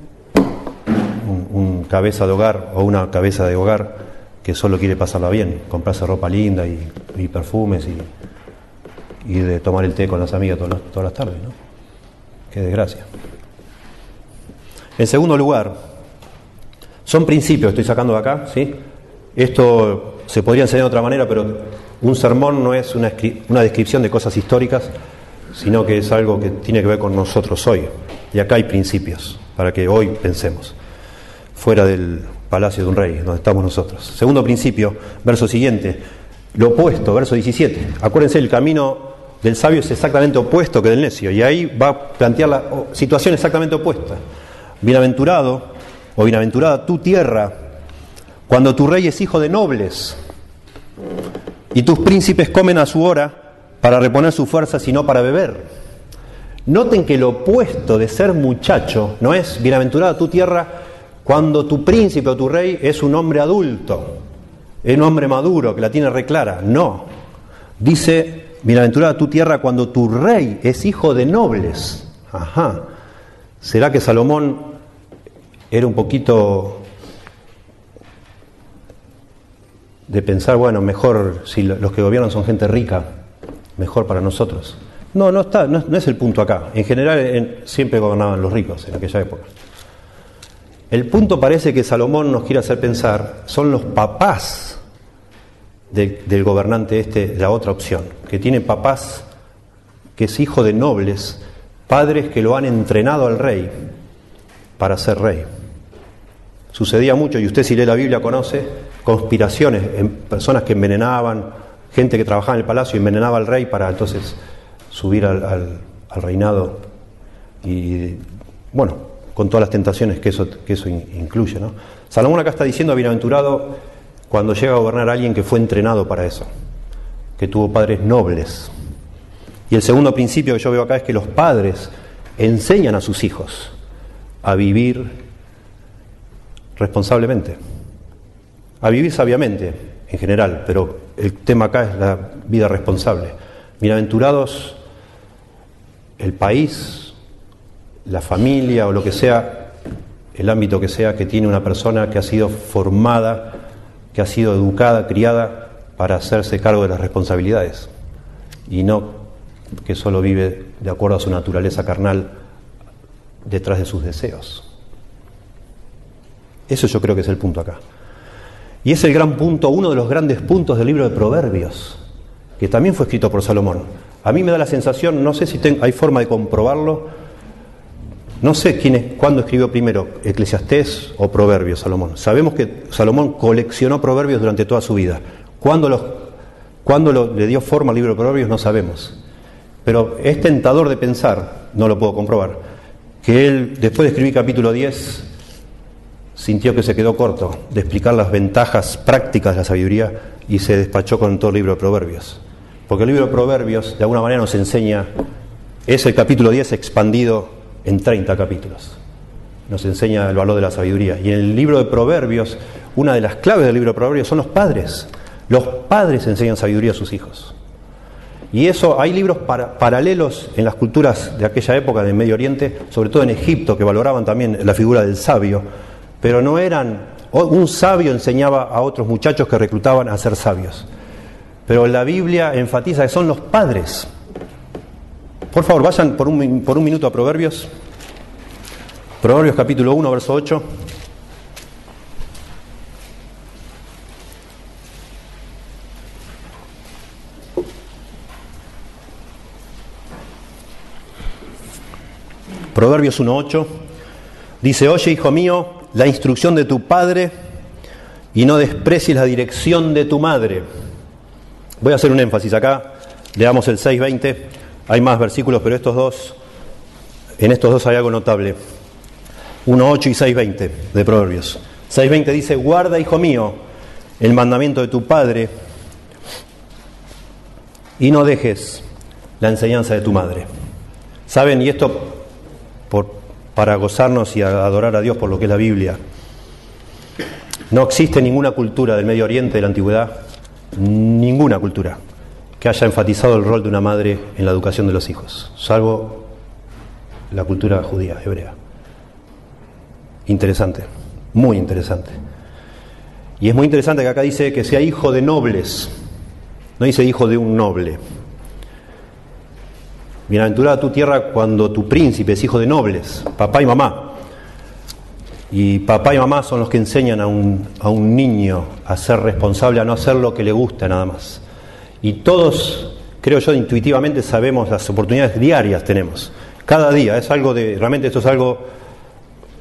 cabeza de hogar o una cabeza de hogar que solo quiere pasarla bien, comprarse ropa linda y, perfumes y, y, de tomar el té con las amigas todas las, todas las tardes, ¿no? Qué desgracia. En segundo lugar, son principios, estoy sacando de acá, ¿sí? Esto se podría enseñar de otra manera, pero un sermón no es una, descripción de cosas históricas, sino que es algo que tiene que ver con nosotros hoy. Y acá hay principios para que hoy pensemos, fuera del palacio de un rey, donde estamos nosotros. Segundo principio, verso siguiente, lo opuesto, verso 17. Acuérdense, el camino del sabio es exactamente opuesto que del necio, y ahí va a plantear la situación exactamente opuesta. Bienaventurado o bienaventurada tu tierra, cuando tu rey es hijo de nobles y tus príncipes comen a su hora para reponer sus fuerzas y no para beber. Noten que lo opuesto de ser muchacho no es bienaventurada tu tierra cuando tu príncipe o tu rey es un hombre adulto, es un hombre maduro que la tiene reclara. No. Dice, bienaventurada tu tierra cuando tu rey es hijo de nobles. Ajá. ¿Será que Salomón era un poquito de pensar, bueno, mejor si los que gobiernan son gente rica, mejor para nosotros. No, no está, no, es el punto acá. En general siempre gobernaban los ricos en aquella época. El punto parece que Salomón nos quiere hacer pensar son los papás del gobernante este, la otra opción, que tiene papás que es hijo de nobles, padres que lo han entrenado al rey para ser rey. Sucedía mucho, y usted si lee la Biblia conoce, conspiraciones en personas que envenenaban, gente que trabajaba en el palacio envenenaba al rey para entonces subir al, reinado y, bueno, con todas las tentaciones que eso, que eso incluye. ¿no? Salomón acá está diciendo, bienaventurado cuando llega a gobernar a alguien que fue entrenado para eso, que tuvo padres nobles. Y el segundo principio que yo veo acá es que los padres enseñan a sus hijos a vivir responsablemente a vivir sabiamente en general, pero el tema acá es la vida responsable. Bienaventurados el país, la familia o lo que sea, el ámbito que sea que tiene una persona que ha sido formada, que ha sido educada, criada para hacerse cargo de las responsabilidades y no que solo vive de acuerdo a su naturaleza carnal detrás de sus deseos. Eso yo creo que es el punto acá. Y es el gran punto, uno de los grandes puntos del libro de Proverbios, que también fue escrito por Salomón. A mí me da la sensación, no sé si hay forma de comprobarlo, no sé quién es, cuándo escribió primero, Eclesiastés o Proverbios, Salomón. Sabemos que Salomón coleccionó proverbios durante toda su vida. ¿Cuándo, le dio forma al libro de Proverbios? No sabemos. Pero es tentador de pensar, no lo puedo comprobar, que él, después de escribir capítulo 10, sintió que se quedó corto de explicar las ventajas prácticas de la sabiduría y se despachó con todo el libro de Proverbios. Porque el libro de Proverbios de alguna manera nos enseña, es el capítulo 10 expandido en 30 capítulos. Nos enseña el valor de la sabiduría. Y en el libro de Proverbios, una de las claves del libro de Proverbios son los padres. Los padres enseñan sabiduría a sus hijos. Y eso, hay libros paralelos en las culturas de aquella época del Medio Oriente, sobre todo en Egipto, que valoraban también la figura del sabio, pero no eran, un sabio enseñaba a otros muchachos que reclutaban a ser sabios. Pero la Biblia enfatiza que son los padres por favor, vayan por un, por un minuto a Proverbios. Proverbios capítulo 1, verso 8. Proverbios 1.8 dice, oye hijo mío, la instrucción de tu padre y no desprecies la dirección de tu madre. Voy a hacer un énfasis acá, leamos el 6.20. Hay más versículos, pero estos dos, en estos dos hay algo notable. 1.8 y 6.20 de Proverbios. 6.20 dice, guarda, hijo mío, el mandamiento de tu padre y no dejes la enseñanza de tu madre. ¿Saben? Y esto por, para gozarnos y adorar a Dios por lo que es la Biblia. No existe ninguna cultura del Medio Oriente, de la Antigüedad, ninguna cultura que haya enfatizado el rol de una madre en la educación de los hijos, salvo la cultura judía, hebrea. Interesante, muy interesante. Y es muy interesante que acá dice que sea hijo de nobles, no dice hijo de un noble. Bienaventurada tu tierra cuando tu príncipe es hijo de nobles, papá y mamá. Y papá y mamá son los que enseñan a un, a un niño a ser responsable, a no hacer lo que le gusta nada más. Y todos, creo yo, intuitivamente sabemos las oportunidades diarias tenemos. Cada día, es algo de, realmente esto es algo,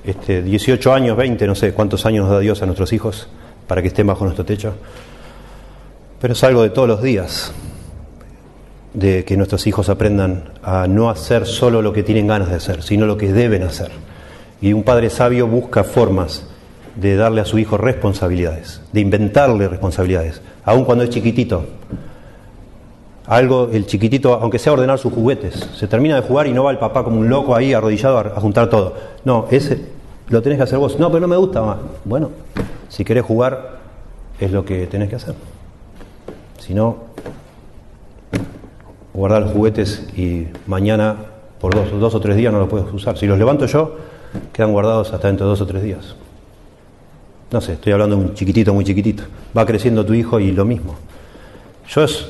este, 18 años, 20, no sé cuántos años nos da Dios a nuestros hijos para que estén bajo nuestro techo. Pero es algo de todos los días, de que nuestros hijos aprendan a no hacer solo lo que tienen ganas de hacer, sino lo que deben hacer. Y un padre sabio busca formas de darle a su hijo responsabilidades, de inventarle responsabilidades, aun cuando es chiquitito algo, el chiquitito, aunque sea ordenar sus juguetes, se termina de jugar y no va el papá como un loco ahí arrodillado a, juntar todo. No, ese lo tenés que hacer vos. No, pero no me gusta más. Bueno, si querés jugar, es lo que tenés que hacer. Si no, guardar los juguetes y mañana, por dos, o tres días, no los puedes usar. Si los levanto yo, quedan guardados hasta dentro de dos o tres días. No sé, estoy hablando de un chiquitito, muy chiquitito. Va creciendo tu hijo y lo mismo. Yo es,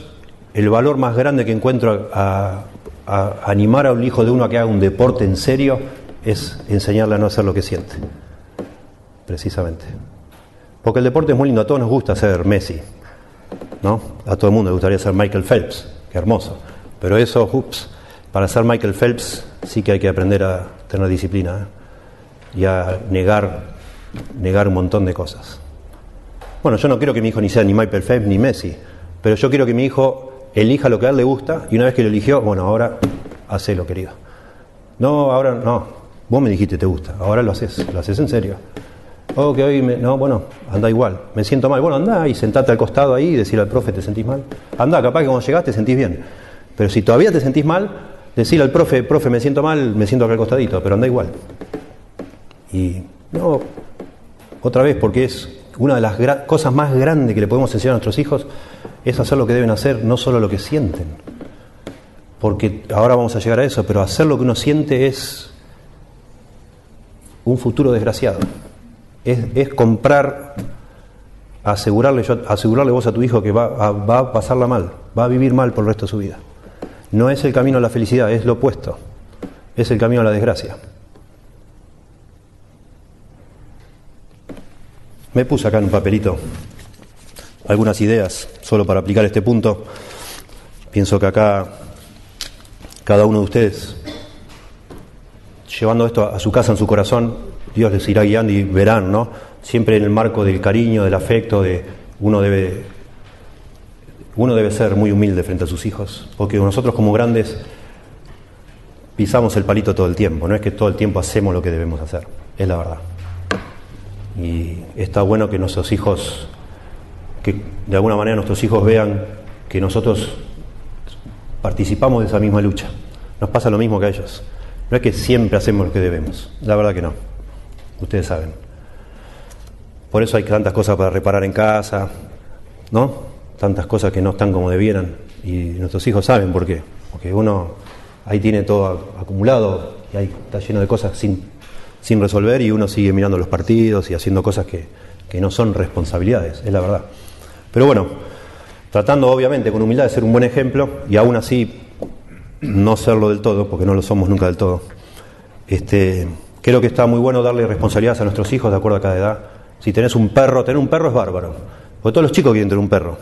el valor más grande que encuentro a, animar a un hijo de uno a que haga un deporte en serio es enseñarle a no hacer lo que siente. Precisamente. Porque el deporte es muy lindo, a todos nos gusta ser Messi, ¿no? A todo el mundo le gustaría ser Michael Phelps, qué hermoso. Pero eso, ups, para ser Michael Phelps sí que hay que aprender a tener disciplina ¿eh? y a negar, negar un montón de cosas. Bueno, yo no quiero que mi hijo ni sea ni Michael Phelps ni Messi, pero yo quiero que mi hijo elija lo que a él le gusta y una vez que lo eligió, bueno, ahora hacelo, querido. No, ahora no. Vos me dijiste te gusta, ahora lo haces, lo haces en serio. Oh, que hoy me... No, bueno, anda igual. Me siento mal. Bueno, anda y sentate al costado ahí y decirle al profe, ¿te sentís mal? Anda, capaz que cuando llegás te sentís bien. Pero si todavía te sentís mal, decirle al profe, profe, me siento mal, me siento acá al costadito, pero anda igual. Y no, otra vez, porque es una de las cosas más grandes que le podemos enseñar a nuestros hijos, es hacer lo que deben hacer, no solo lo que sienten. Porque ahora vamos a llegar a eso, pero hacer lo que uno siente es un futuro desgraciado. Es, comprar, asegurarle, asegurarle vos a tu hijo que va a pasarla mal, va a vivir mal por el resto de su vida. No es el camino a la felicidad, es lo opuesto. Es el camino a la desgracia. Me puse acá en un papelito algunas ideas solo para aplicar este punto. Pienso que acá cada uno de ustedes, llevando esto a su casa, en su corazón, Dios les irá guiando y verán, ¿no? Siempre en el marco del cariño, del afecto, de uno debe uno debe ser muy humilde frente a sus hijos, porque nosotros como grandes pisamos el palito todo el tiempo, no es que todo el tiempo hacemos lo que debemos hacer, es la verdad. Y está bueno que nuestros hijos, que de alguna manera nuestros hijos vean que nosotros participamos de esa misma lucha. Nos pasa lo mismo que a ellos. No es que siempre hacemos lo que debemos, la verdad que no. Ustedes saben. Por eso hay tantas cosas para reparar en casa, ¿no? Tantas cosas que no están como debieran. Y nuestros hijos saben por qué. Porque uno ahí tiene todo acumulado y ahí está lleno de cosas sin, sin resolver y uno sigue mirando los partidos y haciendo cosas que, que no son responsabilidades, es la verdad. Pero bueno, tratando obviamente con humildad de ser un buen ejemplo y aún así no serlo del todo, porque no lo somos nunca del todo. Este, creo que está muy bueno darle responsabilidades a nuestros hijos de acuerdo a cada edad. Si tenés un perro, tener un perro es bárbaro, porque todos los chicos quieren tener un perro.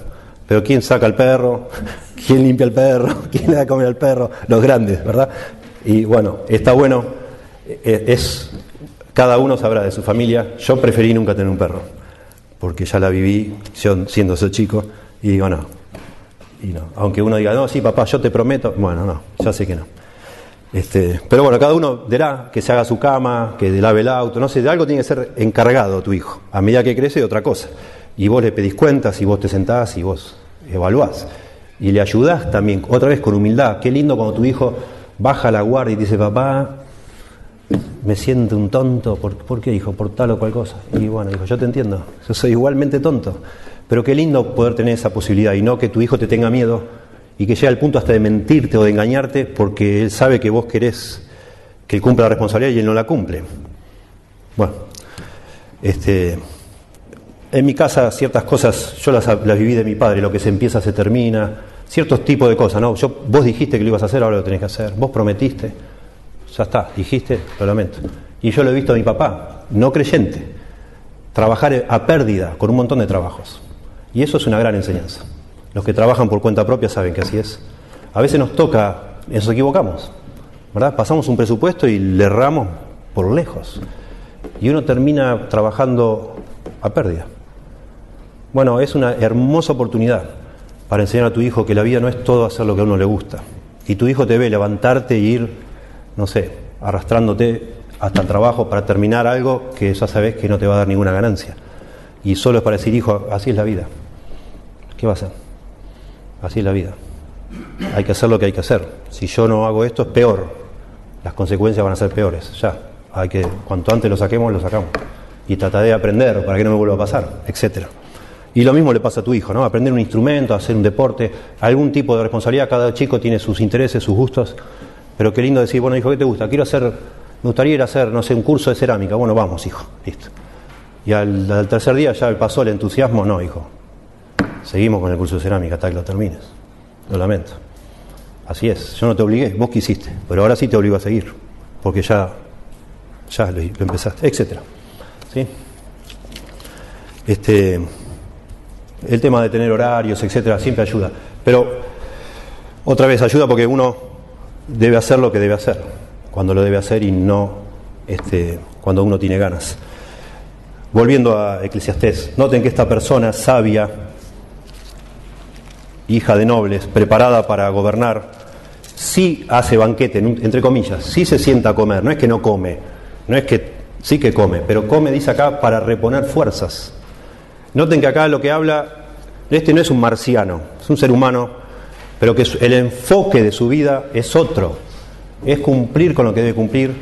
Pero ¿quién saca al perro? ¿Quién limpia el perro? ¿Quién le da comer al perro? Los grandes, ¿verdad? Y bueno, está bueno, eh, es, cada uno sabrá de su familia. Yo preferí nunca tener un perro, porque ya la viví siendo ese chico, y digo, no, y no. Aunque uno diga, no, sí, papá, yo te prometo, bueno, no, ya sé que no. Este, pero bueno, cada uno dirá que se haga su cama, que lave el auto, no sé, de algo tiene que ser encargado tu hijo. A medida que crece, otra cosa y vos le pedís cuentas y vos te sentás y vos evaluás. Y le ayudás también, otra vez con humildad. Qué lindo cuando tu hijo baja la guardia y dice, papá, me siento un tonto. ¿Por, qué, hijo? Por tal o cual cosa. Y bueno, dijo, yo te entiendo, yo soy igualmente tonto. Pero qué lindo poder tener esa posibilidad y no que tu hijo te tenga miedo y que llegue al punto hasta de mentirte o de engañarte porque él sabe que vos querés que él cumpla la responsabilidad y él no la cumple. Bueno, este, en mi casa ciertas cosas, yo las, viví de mi padre, lo que se empieza se termina, ciertos tipos de cosas, ¿no? Yo, vos dijiste que lo ibas a hacer, ahora lo tenés que hacer, vos prometiste, ya está, dijiste, lo lamento. Y yo lo he visto a mi papá, no creyente, trabajar a pérdida con un montón de trabajos. Y eso es una gran enseñanza. Los que trabajan por cuenta propia saben que así es. A veces nos toca, nos equivocamos, ¿verdad? Pasamos un presupuesto y le erramos por lejos. Y uno termina trabajando a pérdida. Bueno, es una hermosa oportunidad para enseñar a tu hijo que la vida no es todo hacer lo que a uno le gusta. Y tu hijo te ve levantarte y ir, no sé, arrastrándote hasta el trabajo para terminar algo que ya sabes que no te va a dar ninguna ganancia. Y solo es para decir, hijo, así es la vida. ¿Qué va a hacer? Así es la vida. Hay que hacer lo que hay que hacer. Si yo no hago esto es peor. Las consecuencias van a ser peores. Ya. Hay que, cuanto antes lo saquemos, lo sacamos. Y tratar de aprender para que no me vuelva a pasar, etcétera. Y lo mismo le pasa a tu hijo, ¿no? Aprender un instrumento, hacer un deporte, algún tipo de responsabilidad. Cada chico tiene sus intereses, sus gustos. Pero qué lindo decir, bueno, hijo, ¿qué te gusta? Quiero hacer, me gustaría ir a hacer, no sé, un curso de cerámica. Bueno, vamos, hijo, listo. Y al, tercer día ya pasó el entusiasmo, no, hijo. Seguimos con el curso de cerámica hasta que lo termines. Lo lamento. Así es, yo no te obligué, vos quisiste, pero ahora sí te obligo a seguir, porque ya, ya lo, lo empezaste, etcétera. ¿Sí? Este, el tema de tener horarios, etcétera, siempre ayuda. Pero otra vez ayuda porque uno debe hacer lo que debe hacer, cuando lo debe hacer y no este, cuando uno tiene ganas. Volviendo a Eclesiastés, noten que esta persona sabia, hija de nobles, preparada para gobernar, sí hace banquete, entre comillas, sí se sienta a comer, no es que no come, no es que sí que come, pero come, dice acá, para reponer fuerzas. Noten que acá lo que habla, este no es un marciano, es un ser humano, pero que el enfoque de su vida es otro, es cumplir con lo que debe cumplir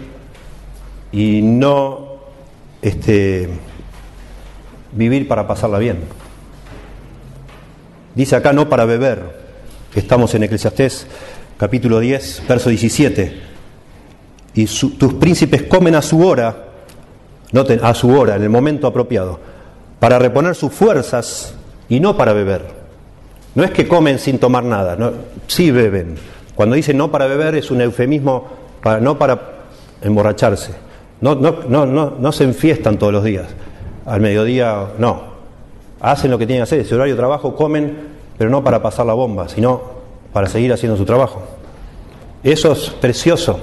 y no este, vivir para pasarla bien. Dice acá no para beber, estamos en Eclesiastés capítulo 10, verso 17, y tus príncipes comen a su hora, noten, a su hora, en el momento apropiado para reponer sus fuerzas y no para beber. No es que comen sin tomar nada, sí beben. Cuando dice no para beber es un eufemismo para, no para emborracharse. No, no, no, no, no se enfiestan todos los días. Al mediodía, no. hacen lo que tienen que hacer, ese horario de trabajo, comen, pero no para pasar la bomba, sino para seguir haciendo su trabajo. Eso es precioso.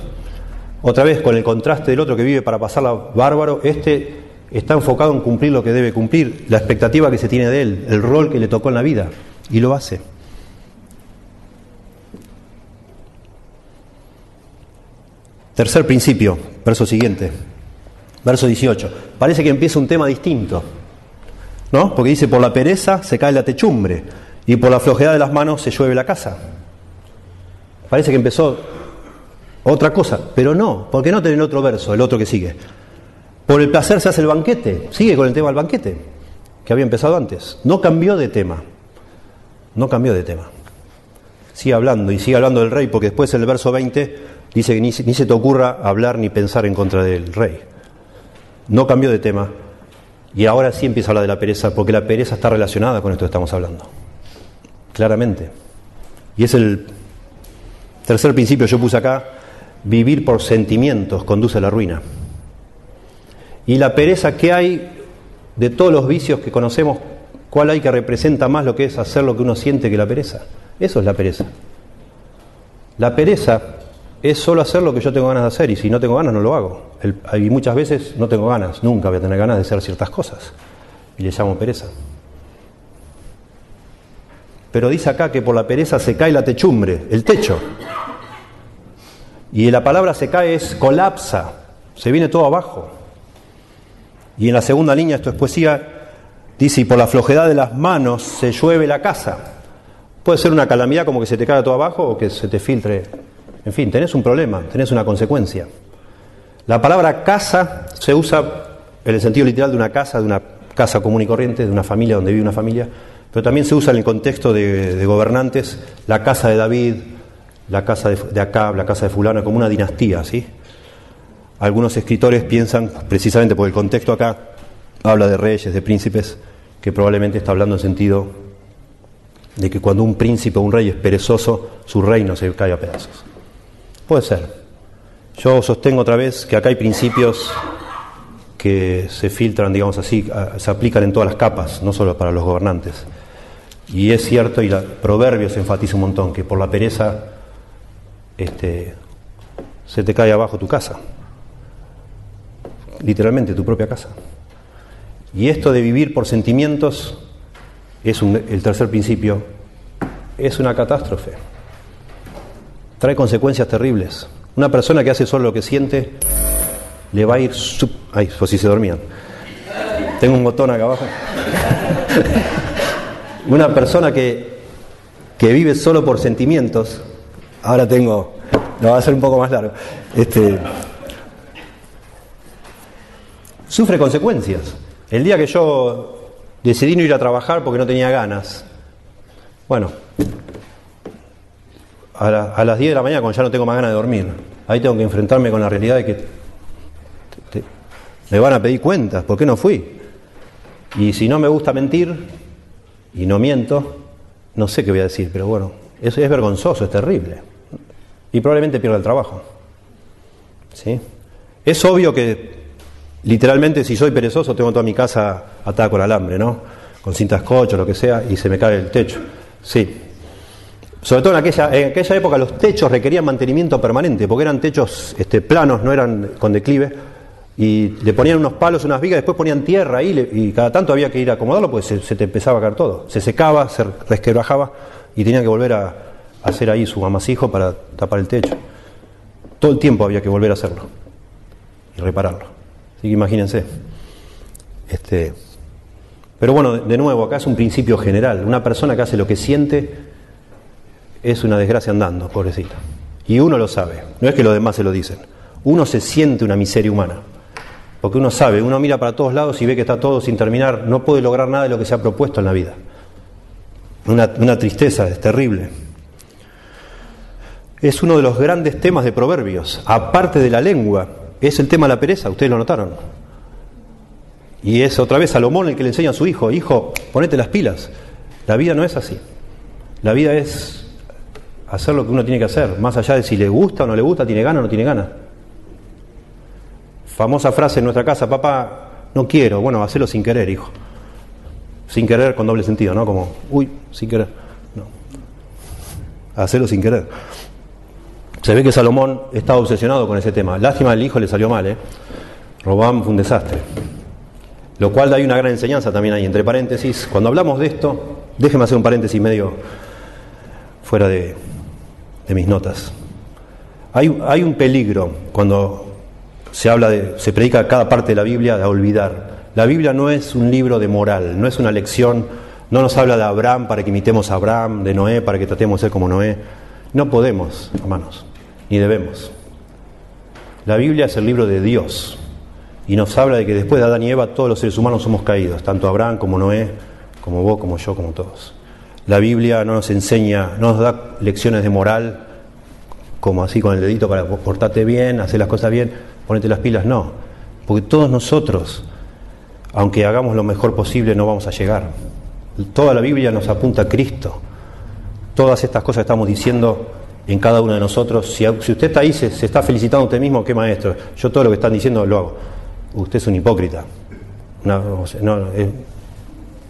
Otra vez, con el contraste del otro que vive para pasarla bárbaro, este está enfocado en cumplir lo que debe cumplir, la expectativa que se tiene de él, el rol que le tocó en la vida, y lo hace. Tercer principio, verso siguiente, verso 18. Parece que empieza un tema distinto, ¿no? Porque dice, por la pereza se cae la techumbre y por la flojedad de las manos se llueve la casa. Parece que empezó otra cosa, pero no, porque no tener otro verso, el otro que sigue. Por el placer se hace el banquete, sigue con el tema del banquete, que había empezado antes. No cambió de tema, no cambió de tema. Sigue hablando y sigue hablando del rey, porque después en el verso 20 Dice que ni, se te ocurra hablar ni pensar en contra del rey. No cambió de tema. Y ahora sí empieza a hablar de la pereza, porque la pereza está relacionada con esto que estamos hablando. Claramente. Y es el tercer principio yo puse acá, vivir por sentimientos conduce a la ruina. Y la pereza que hay de todos los vicios que conocemos, ¿cuál hay que representa más lo que es hacer lo que uno siente que la pereza? Eso es la pereza. La pereza es solo hacer lo que yo tengo ganas de hacer y si no tengo ganas no lo hago. y muchas veces no tengo ganas, nunca voy a tener ganas de hacer ciertas cosas y le llamo pereza. Pero dice acá que por la pereza se cae la techumbre, el techo. Y la palabra se cae es colapsa, se viene todo abajo. Y en la segunda línea, esto es poesía, dice, y por la flojedad de las manos se llueve la casa. Puede ser una calamidad como que se te cae todo abajo o que se te filtre en fin, tenés un problema, tenés una consecuencia. La palabra casa se usa en el sentido literal de una casa, de una casa común y corriente, de una familia donde vive una familia, pero también se usa en el contexto de, gobernantes, la casa de David, la casa de Acab, la casa de fulano, como una dinastía, ¿sí? Algunos escritores piensan, precisamente por el contexto acá, habla de reyes, de príncipes, que probablemente está hablando en sentido de que cuando un príncipe o un rey es perezoso, su reino se cae a pedazos. Puede ser. Yo sostengo otra vez que acá hay principios que se filtran, digamos así, se aplican en todas las capas, no solo para los gobernantes. Y es cierto, y la Proverbios enfatiza un montón, que por la pereza este, se te cae abajo tu casa. Literalmente tu propia casa. Y esto de vivir por sentimientos es el tercer principio, es una catástrofe trae consecuencias terribles. Una persona que hace solo lo que siente, le va a ir... Ay, pues si se dormían. Tengo un botón acá abajo. Una persona que, que vive solo por sentimientos, ahora tengo... Lo va a ser un poco más largo. Este, sufre consecuencias. El día que yo decidí no ir a trabajar porque no tenía ganas, bueno, a, las 10 de la mañana cuando ya no tengo más ganas de dormir. Ahí tengo que enfrentarme con la realidad de que me van a pedir cuentas, ¿por qué no fui? Y si no me gusta mentir y no miento, no sé qué voy a decir, pero bueno, eso es vergonzoso, es terrible. Y probablemente pierda el trabajo. ¿Sí? Es obvio que literalmente si soy perezoso tengo toda mi casa atada con alambre, ¿no? Con cintas cocho, lo que sea, y se me cae el techo. Sí, sobre todo en aquella, época los techos requerían mantenimiento permanente, porque eran techos este, planos, no eran con declive, y le ponían unos palos, unas vigas, después ponían tierra ahí, y cada tanto había que ir a acomodarlo, pues se, te empezaba a caer todo. Se secaba, se resquebrajaba, y tenían que volver a, hacer ahí su amasijo para tapar el techo. Todo el tiempo había que volver a hacerlo y repararlo. Así que imagínense. Este, pero bueno, de nuevo, acá es un principio general. Una persona que hace lo que siente es una desgracia andando, pobrecito. Y uno lo sabe, no es que los demás se lo dicen. Uno se siente una miseria humana. Porque uno sabe, uno mira para todos lados y ve que está todo sin terminar, no puede lograr nada de lo que se ha propuesto en la vida. Una tristeza, es terrible. Es uno de los grandes temas de Proverbios, aparte de la lengua, es el tema de la pereza, ustedes lo notaron. Y es otra vez Salomón el que le enseña a su hijo, hijo, ponete las pilas. La vida no es así. La vida es hacer lo que uno tiene que hacer, más allá de si le gusta o no le gusta, tiene ganas o no tiene ganas. Famosa frase en nuestra casa, papá, no quiero, bueno, hacerlo sin querer, hijo. sin querer con doble sentido, ¿no? Como, uy, sin querer. No. Hacerlo sin querer. Se ve que Salomón estaba obsesionado con ese tema. Lástima, el hijo le salió mal, ¿eh? Robán fue un desastre. Lo cual da una gran enseñanza también ahí, entre paréntesis. Cuando hablamos de esto, déjeme hacer un paréntesis medio fuera de, mis notas. Hay, hay, un peligro cuando se habla de, se predica cada parte de la Biblia de olvidar. La Biblia no es un libro de moral, no es una lección, no nos habla de Abraham para que imitemos a Abraham, de Noé para que tratemos de ser como Noé. No podemos, hermanos, ni debemos. La Biblia es el libro de Dios y nos habla de que después de Adán y Eva todos los seres humanos somos caídos, tanto Abraham como Noé, como vos, como yo, como todos. La Biblia no nos enseña, no nos da lecciones de moral, como así con el dedito para portarte bien, hacer las cosas bien, ponerte las pilas, no. Porque todos nosotros, aunque hagamos lo mejor posible, no vamos a llegar. Toda la Biblia nos apunta a Cristo. Todas estas cosas que estamos diciendo en cada uno de nosotros. Si, usted está ahí, se, está felicitando a usted mismo, qué maestro. Yo todo lo que están diciendo lo hago usted es un hipócrita. Una,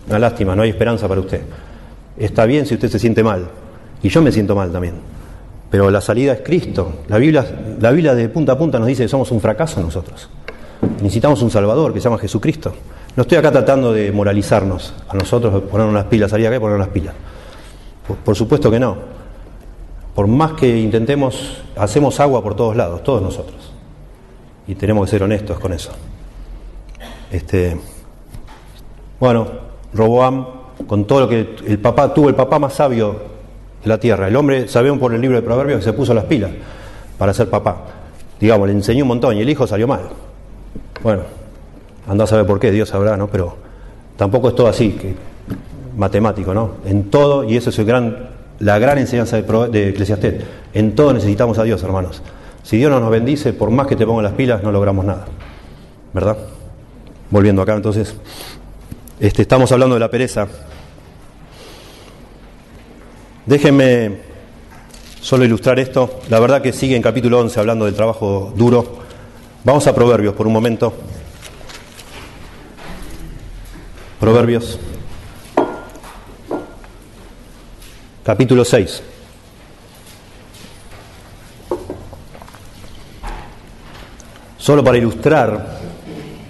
una lástima, no hay esperanza para usted. Está bien si usted se siente mal, y yo me siento mal también. Pero la salida es Cristo. La Biblia, de punta a punta nos dice que somos un fracaso nosotros. Necesitamos un Salvador que se llama Jesucristo. No estoy acá tratando de moralizarnos a nosotros, ponernos las pilas, salir acá y poner las pilas. Por supuesto que no. Por más que intentemos, hacemos agua por todos lados, todos nosotros. Y tenemos que ser honestos con eso. Este, bueno, Roboam, con todo lo que el papá tuvo, el papá más sabio de la tierra. El hombre, sabemos por el libro de Proverbios, que se puso las pilas para ser papá. Digamos, le enseñó un montón y el hijo salió mal. Bueno, anda a saber por qué, Dios sabrá, ¿no? Pero tampoco es todo así, que matemático, ¿no? En todo, y eso es la gran enseñanza de, de en todo necesitamos a Dios, hermanos. Si Dios no nos bendice, por más que te ponga las pilas, no logramos nada. ¿Verdad? Volviendo acá, entonces, este, estamos hablando de la pereza. Déjenme solo ilustrar esto. La verdad que sigue en capítulo 11 hablando del trabajo duro. Vamos a Proverbios por un momento. Proverbios. Capítulo 6. Solo para ilustrar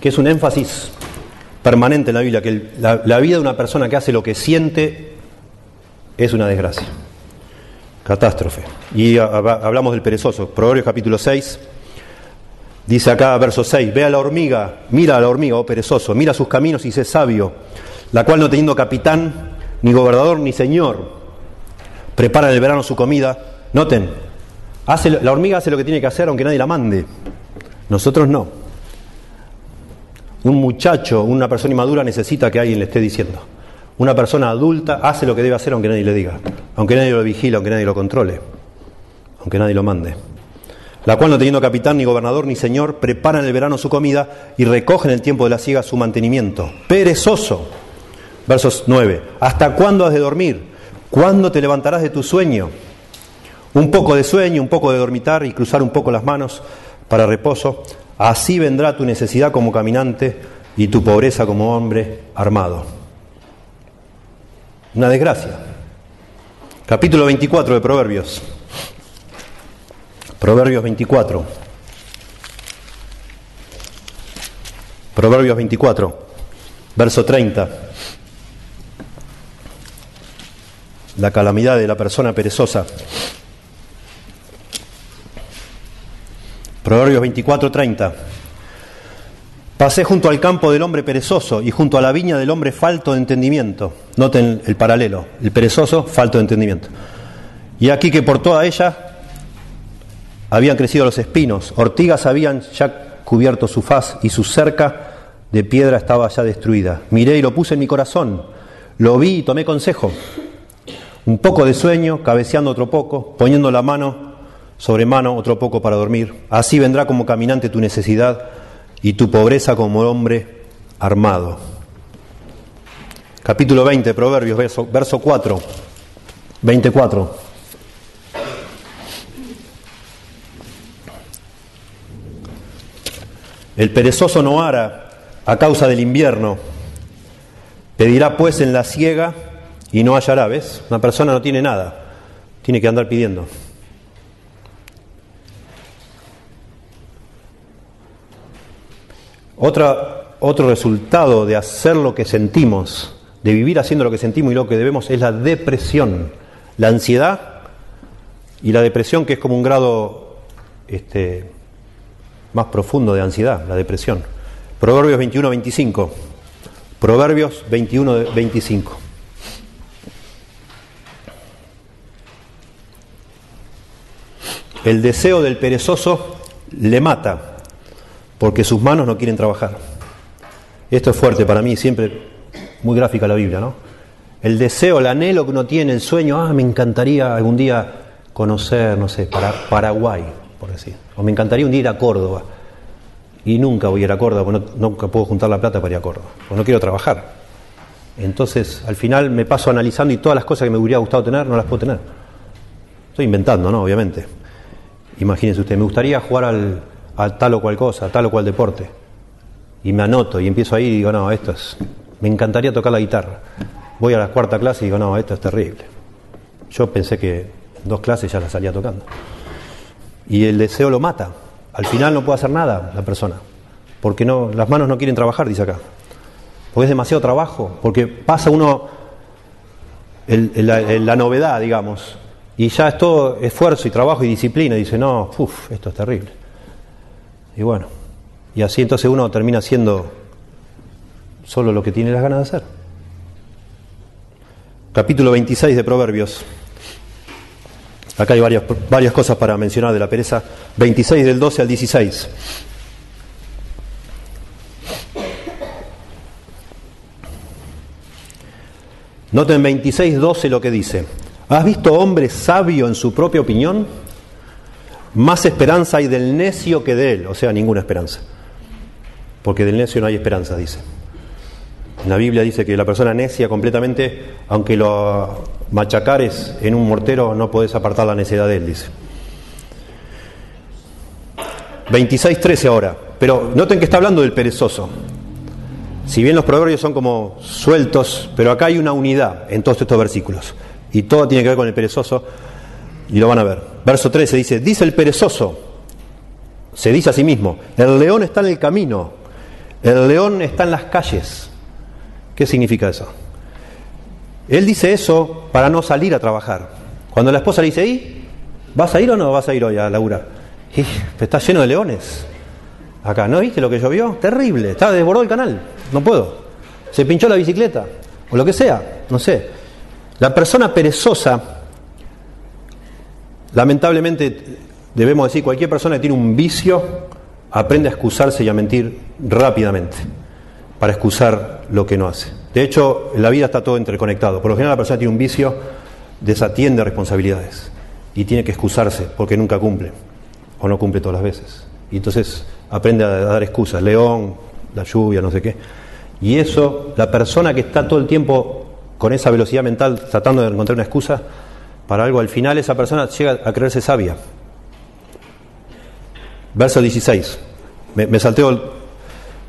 que es un énfasis permanente en la Biblia, que la, vida de una persona que hace lo que siente es una desgracia, catástrofe. Y hablamos del perezoso, Proverbios capítulo 6, dice acá verso 6, ve a la hormiga, mira a la hormiga, oh perezoso, mira sus caminos y sé sabio, la cual no teniendo capitán, ni gobernador, ni señor, prepara en el verano su comida. Noten, hace, la hormiga hace lo que tiene que hacer aunque nadie la mande, nosotros no. Un muchacho, una persona inmadura necesita que alguien le esté diciendo. Una persona adulta hace lo que debe hacer aunque nadie le diga, aunque nadie lo vigile, aunque nadie lo controle, aunque nadie lo mande. La cual no teniendo capitán, ni gobernador, ni señor, prepara en el verano su comida y recoge en el tiempo de la siega su mantenimiento. Perezoso. Versos 9. ¿Hasta cuándo has de dormir? ¿Cuándo te levantarás de tu sueño? Un poco de sueño, un poco de dormitar y cruzar un poco las manos para reposo Así vendrá tu necesidad como caminante y tu pobreza como hombre armado. Una desgracia. Capítulo 24 de Proverbios. Proverbios 24. Proverbios 24, verso 30. La calamidad de la persona perezosa. Proverbios 24:30. Pasé junto al campo del hombre perezoso y junto a la viña del hombre falto de entendimiento. Noten el paralelo, el perezoso, falto de entendimiento. Y aquí que por toda ella habían crecido los espinos, ortigas habían ya cubierto su faz y su cerca de piedra estaba ya destruida. Miré y lo puse en mi corazón, lo vi y tomé consejo. Un poco de sueño, cabeceando otro poco, poniendo la mano sobre mano otro poco para dormir. Así vendrá como caminante tu necesidad y tu pobreza como hombre armado. Capítulo 20, Proverbios, verso, verso 4, 24. El perezoso no ara a causa del invierno, Pedirá pues en la ciega y no hallará, ¿ves? Una persona no tiene nada, tiene que andar pidiendo. Otra, otro resultado de hacer lo que sentimos, de vivir haciendo lo que sentimos y lo que debemos, es la depresión, la ansiedad y la depresión, que es como un grado este, más profundo de ansiedad, la depresión. Proverbios 21, 25. Proverbios 21, 25. El deseo del perezoso le mata, porque sus manos no quieren trabajar. Esto es fuerte para mí, siempre muy gráfica la Biblia, ¿no? El deseo, el anhelo que uno tiene, el sueño, ah, me encantaría algún día conocer, no sé, para, Paraguay, por decir. O me encantaría un día ir a Córdoba. Y nunca voy a ir a Córdoba, porque nunca puedo juntar la plata para ir a Córdoba, porque no quiero trabajar. Entonces, al final me paso analizando y todas las cosas que me hubiera gustado tener, no las puedo tener. Estoy inventando, ¿no? Obviamente. Imagínense usted, me gustaría jugar al, a tal o cual cosa, a tal o cual deporte. Y me anoto y empiezo ahí y digo, no, esto es, me encantaría tocar la guitarra. Voy a la cuarta clase y digo, no, esto es terrible. Yo pensé que dos clases ya la salía tocando. Y el deseo lo mata. Al final no puede hacer nada la persona. Porque no, las manos no quieren trabajar, dice acá. Porque es demasiado trabajo. Porque pasa uno la novedad, digamos. Y ya es todo esfuerzo y trabajo y disciplina. Y dice, no, uff, esto es terrible. Y bueno, y así entonces uno termina haciendo solo lo que tiene las ganas de hacer. Capítulo 26 de Proverbios. Acá hay varias, varias cosas para mencionar de la pereza. 26 del 12 al 16. Noten 26, 12 lo que dice. ¿Has visto hombre sabio en su propia opinión? Más esperanza hay del necio que de él, o sea, ninguna esperanza. Porque del necio no hay esperanza, dice. La Biblia dice que la persona necia completamente, aunque lo machacares en un mortero, no podés apartar la necedad de él, dice. 26.13 ahora. Pero noten que está hablando del perezoso. Si bien los proverbios son como sueltos, pero acá hay una unidad en todos estos versículos. Y todo tiene que ver con el perezoso. Y lo van a ver. Verso 13 dice, dice el perezoso, se dice a sí mismo, el león está en el camino, el león está en las calles. ¿Qué significa eso? Él dice eso para no salir a trabajar. Cuando la esposa le dice, ¿y vas a ir o no vas a ir hoy a Laura? Y está lleno de leones. Acá, ¿no viste lo que llovió? Terrible, está desbordado el canal, no puedo. Se pinchó la bicicleta, o lo que sea, no sé. La persona perezosa Lamentablemente, debemos decir, cualquier persona que tiene un vicio aprende a excusarse y a mentir rápidamente para excusar lo que no hace. De hecho, en la vida está todo interconectado. Por lo general, la persona tiene un vicio desatiende responsabilidades y tiene que excusarse porque nunca cumple o no cumple todas las veces. Y entonces aprende a dar excusas, león, la lluvia, no sé qué. Y eso, la persona que está todo el tiempo con esa velocidad mental tratando de encontrar una excusa, para algo, al final esa persona llega a creerse sabia. Verso 16. Me, salteo el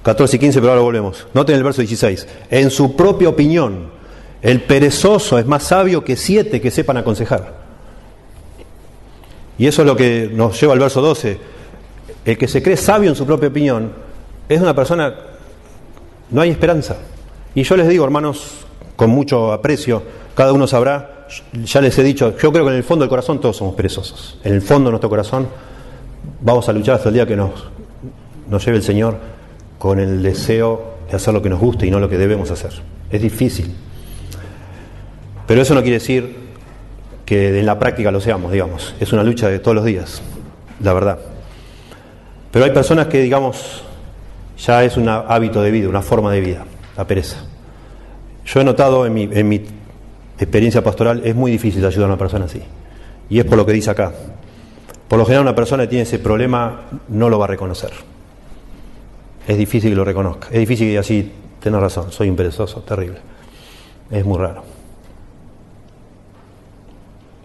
14 y 15, pero ahora volvemos. Noten el verso 16. En su propia opinión, el perezoso es más sabio que siete que sepan aconsejar. Y eso es lo que nos lleva al verso 12. El que se cree sabio en su propia opinión es una persona, no hay esperanza. Y yo les digo, hermanos, con mucho aprecio, cada uno sabrá ya les he dicho, yo creo que en el fondo del corazón todos somos perezosos. En el fondo de nuestro corazón vamos a luchar hasta el día que nos, nos lleve el Señor con el deseo de hacer lo que nos guste y no lo que debemos hacer. Es difícil. Pero eso no quiere decir que en la práctica lo seamos, digamos. Es una lucha de todos los días, la verdad. Pero hay personas que, digamos, ya es un hábito de vida, una forma de vida, la pereza. Yo he notado en mi, en mi experiencia pastoral, es muy difícil ayudar a una persona así. Y es por lo que dice acá. Por lo general una persona que tiene ese problema no lo va a reconocer. Es difícil que lo reconozca. Es difícil que diga así, tenés razón, soy un terrible. Es muy raro.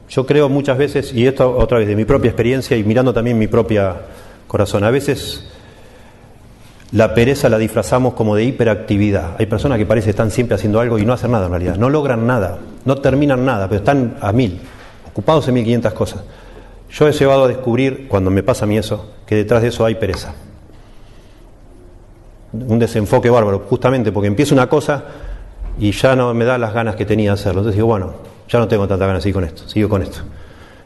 Yo creo muchas veces, y esto otra vez de mi propia experiencia y mirando también mi propia corazón, a veces la pereza la disfrazamos como de hiperactividad. Hay personas que parece que están siempre haciendo algo y no hacen nada en realidad. No logran nada, no terminan nada, pero están a mil, ocupados en mil quinientas cosas. Yo he llegado a descubrir, cuando me pasa a mí eso, que detrás de eso hay pereza. Un desenfoque bárbaro, justamente porque empiezo una cosa y ya no me da las ganas que tenía de hacerlo. Entonces digo, bueno, ya no tengo tanta ganas seguir con esto, sigo con esto.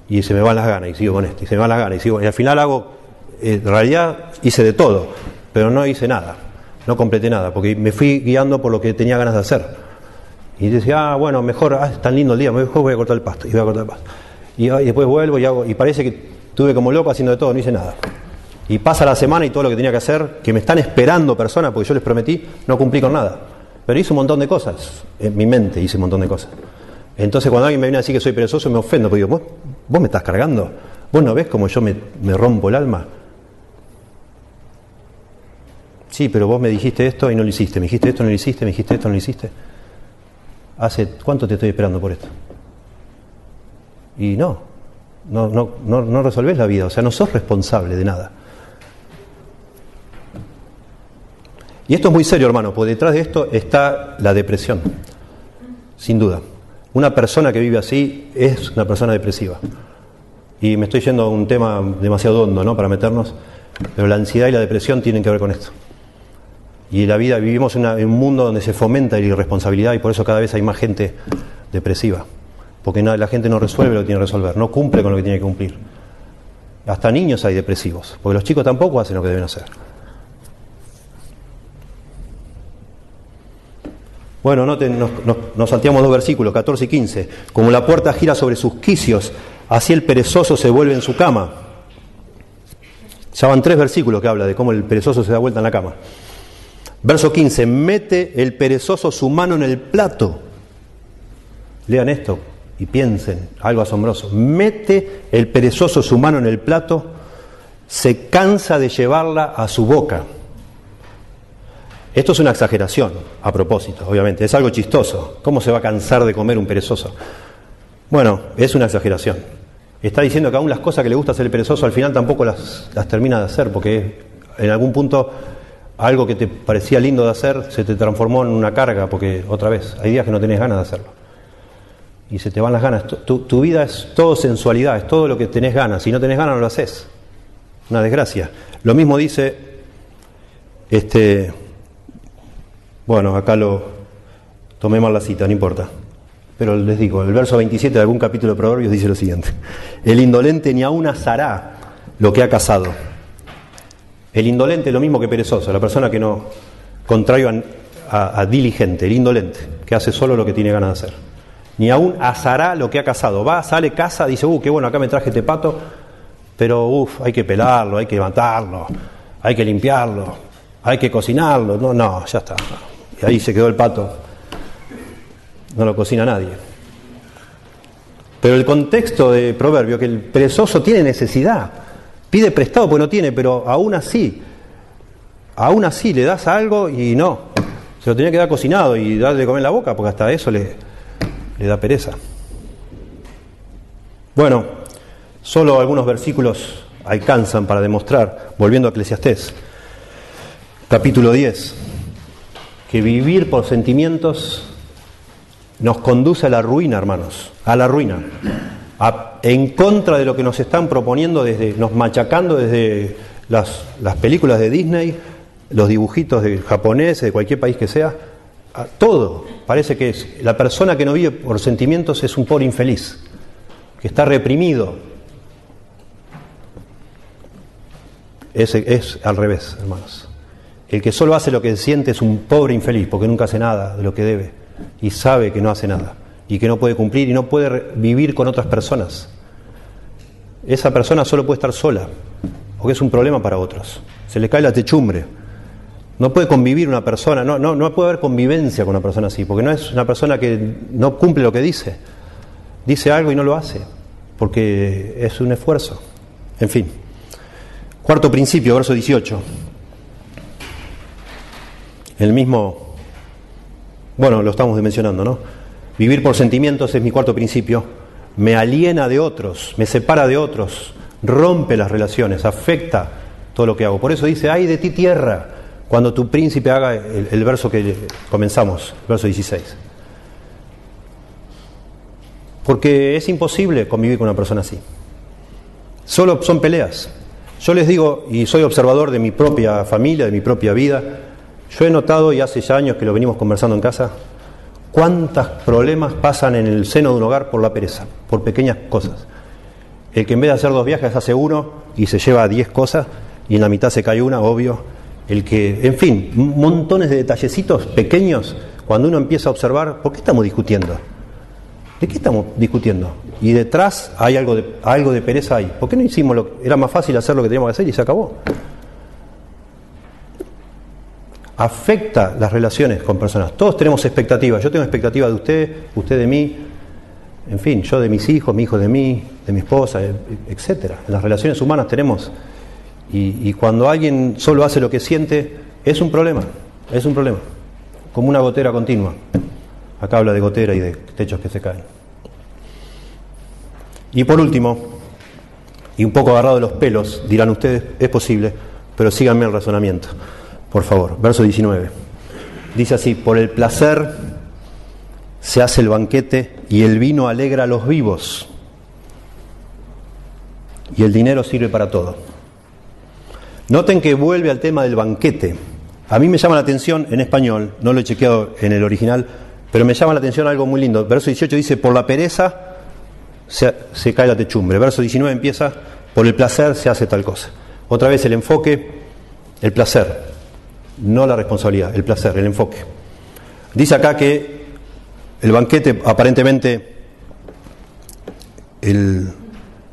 Y se me van las ganas y sigo con esto, y se me van las ganas y sigo. Y al final hago, eh, en realidad hice de todo, pero no hice nada, no completé nada, porque me fui guiando por lo que tenía ganas de hacer. Y decía, ah, bueno, mejor, ah, es tan lindo el día, mejor voy a cortar el pasto, y voy a cortar el pasto. Y, ah, después vuelvo y hago, y parece que estuve como loco haciendo de todo, no hice nada. Y pasa la semana y todo lo que tenía que hacer, que me están esperando personas, porque yo les prometí, no cumplí con nada. Pero hice un montón de cosas, en mi mente hice un montón de cosas. Entonces cuando alguien me viene a decir que soy perezoso me ofendo, porque digo, ¿vos, me estás cargando? ¿Vos no ves cómo yo me, me rompo el alma? Sí, pero vos me dijiste esto y no lo hiciste, me dijiste esto no lo hiciste, me dijiste esto no lo hiciste. ¿Hace cuánto te estoy esperando por esto? Y no, no, no, no, no resolvés la vida, o sea, no sos responsable de nada. Y esto es muy serio, hermano, porque detrás de esto está la depresión, sin duda. Una persona que vive así es una persona depresiva. Y me estoy yendo a un tema demasiado hondo, ¿no? Para meternos, pero la ansiedad y la depresión tienen que ver con esto. Y la vida, vivimos en, un mundo donde se fomenta la irresponsabilidad y por eso cada vez hay más gente depresiva. Porque la gente no resuelve lo que tiene que resolver, no cumple con lo que tiene que cumplir. Hasta niños hay depresivos, porque los chicos tampoco hacen lo que deben hacer. Bueno, noten, nos, nos, salteamos dos versículos, 14 y 15. Como la puerta gira sobre sus quicios, así el perezoso se vuelve en su cama. Ya van tres versículos que habla de cómo el perezoso se da vuelta en la cama. Verso 15, mete el perezoso su mano en el plato. Lean esto y piensen, algo asombroso. Mete el perezoso su mano en el plato, se cansa de llevarla a su boca. Esto es una exageración, a propósito, obviamente, es algo chistoso. ¿Cómo se va a cansar de comer un perezoso? Bueno, es una exageración. Está diciendo que aún las cosas que le gusta hacer el perezoso al final tampoco las, las termina de hacer, porque en algún punto algo que te parecía lindo de hacer se te transformó en una carga, porque otra vez, hay días que no tenés ganas de hacerlo. Y se te van las ganas. Tu, vida es todo sensualidad, es todo lo que tenés ganas. Si no tenés ganas, no lo haces. Una desgracia. Lo mismo dice, este, bueno, acá lo tomé mal la cita, no importa. Pero les digo, el verso 27 de algún capítulo de Proverbios dice lo siguiente: El indolente ni aún asará lo que ha cazado el indolente es lo mismo que perezoso, la persona que no, contrario a, diligente, el indolente, que hace solo lo que tiene ganas de hacer. Ni aún asará lo que ha cazado. Va, sale, caza, dice, uh, qué bueno, acá me traje este pato, pero uff, hay que pelarlo, hay que matarlo, hay que limpiarlo, hay que cocinarlo. No, no, ya está. Y ahí se quedó el pato. No lo cocina nadie. Pero el contexto de proverbio, que el perezoso tiene necesidad. Pide prestado porque no tiene, pero aún así, aún así le das algo y no. Se lo tenía que dar cocinado y darle de comer en la boca, porque hasta eso le, le da pereza. Bueno, solo algunos versículos alcanzan para demostrar, volviendo a Eclesiastés, capítulo 10, que vivir por sentimientos nos conduce a la ruina, hermanos, a la ruina en contra de lo que nos están proponiendo, desde, nos machacando desde las, películas de Disney, los dibujitos de japoneses, de cualquier país que sea, todo. Parece que es, la persona que no vive por sentimientos es un pobre infeliz, que está reprimido. Es, es al revés, hermanos. El que solo hace lo que siente es un pobre infeliz, porque nunca hace nada de lo que debe y sabe que no hace nada y que no puede cumplir y no puede vivir con otras personas. Esa persona solo puede estar sola, porque es un problema para otros. Se le cae la techumbre. No puede convivir una persona, no, no, no puede haber convivencia con una persona así, porque no es una persona que no cumple lo que dice. Dice algo y no lo hace, porque es un esfuerzo. En fin. Cuarto principio, verso 18. El mismo, bueno, lo estamos mencionando, ¿no? Vivir por sentimientos es mi cuarto principio. Me aliena de otros, me separa de otros, rompe las relaciones, afecta todo lo que hago. Por eso dice, ay de ti tierra, cuando tu príncipe haga el, verso que comenzamos, verso 16. Porque es imposible convivir con una persona así. Solo son peleas. Yo les digo, y soy observador de mi propia familia, de mi propia vida, yo he notado, y hace ya años que lo venimos conversando en casa, cuántos problemas pasan en el seno de un hogar por la pereza, por pequeñas cosas. El que en vez de hacer dos viajes hace uno y se lleva diez cosas y en la mitad se cae una, obvio. El que, en fin, montones de detallecitos pequeños, cuando uno empieza a observar, ¿por qué estamos discutiendo? ¿De qué estamos discutiendo? Y detrás hay algo de, algo de pereza ahí. ¿Por qué no hicimos lo Era más fácil hacer lo que teníamos que hacer y se acabó. Afecta las relaciones con personas. Todos tenemos expectativas. Yo tengo expectativas de usted, usted de mí, en fin, yo de mis hijos, mi hijo de mí, de mi esposa, etc. En las relaciones humanas tenemos. Y, y cuando alguien solo hace lo que siente, es un problema. Es un problema. Como una gotera continua. Acá habla de gotera y de techos que se caen. Y por último, y un poco agarrado de los pelos, dirán ustedes, es posible, pero síganme el razonamiento, por favor. Verso 19. Dice así, por el placer se hace el banquete y el vino alegra a los vivos y el dinero sirve para todo. Noten que vuelve al tema del banquete. A mí me llama la atención en español, no lo he chequeado en el original, pero me llama la atención algo muy lindo. Verso 18 dice, por la pereza se, cae la techumbre. Verso 19 empieza, por el placer se hace tal cosa. Otra vez el enfoque, el placer, no la responsabilidad, el placer, el enfoque. Dice acá que el banquete, aparentemente, el,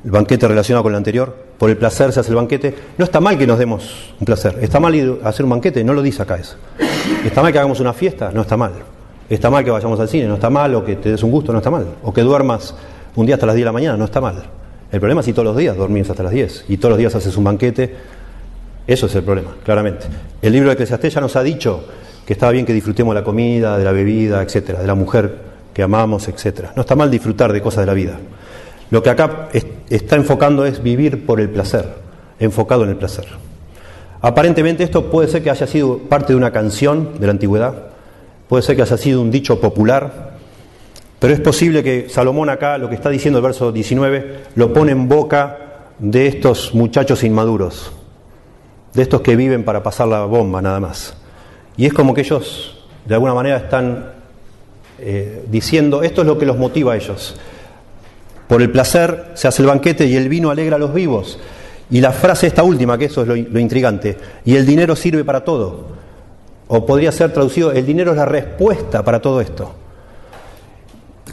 banquete relacionado con el anterior, por el placer se hace el banquete. No está mal que nos demos un placer, está mal hacer un banquete, no lo dice acá eso. Está mal que hagamos una fiesta, no está mal. Está mal que vayamos al cine, no está mal, o que te des un gusto, no está mal. O que duermas un día hasta las 10 de la mañana, no está mal. El problema es si todos los días dormís hasta las 10 y todos los días haces un banquete. Eso es el problema, claramente. El libro de Eclesiastés ya nos ha dicho que estaba bien que disfrutemos de la comida, de la bebida, etcétera, de la mujer que amamos, etcétera. No está mal disfrutar de cosas de la vida. Lo que acá está enfocando es vivir por el placer, enfocado en el placer. Aparentemente esto puede ser que haya sido parte de una canción de la antigüedad, puede ser que haya sido un dicho popular, pero es posible que Salomón acá, lo que está diciendo el verso 19, lo pone en boca de estos muchachos inmaduros, de estos que viven para pasar la bomba nada más. Y es como que ellos, de alguna manera, están eh, diciendo, esto es lo que los motiva a ellos. Por el placer se hace el banquete y el vino alegra a los vivos. Y la frase esta última, que eso es lo, lo intrigante, y el dinero sirve para todo. O podría ser traducido, el dinero es la respuesta para todo esto.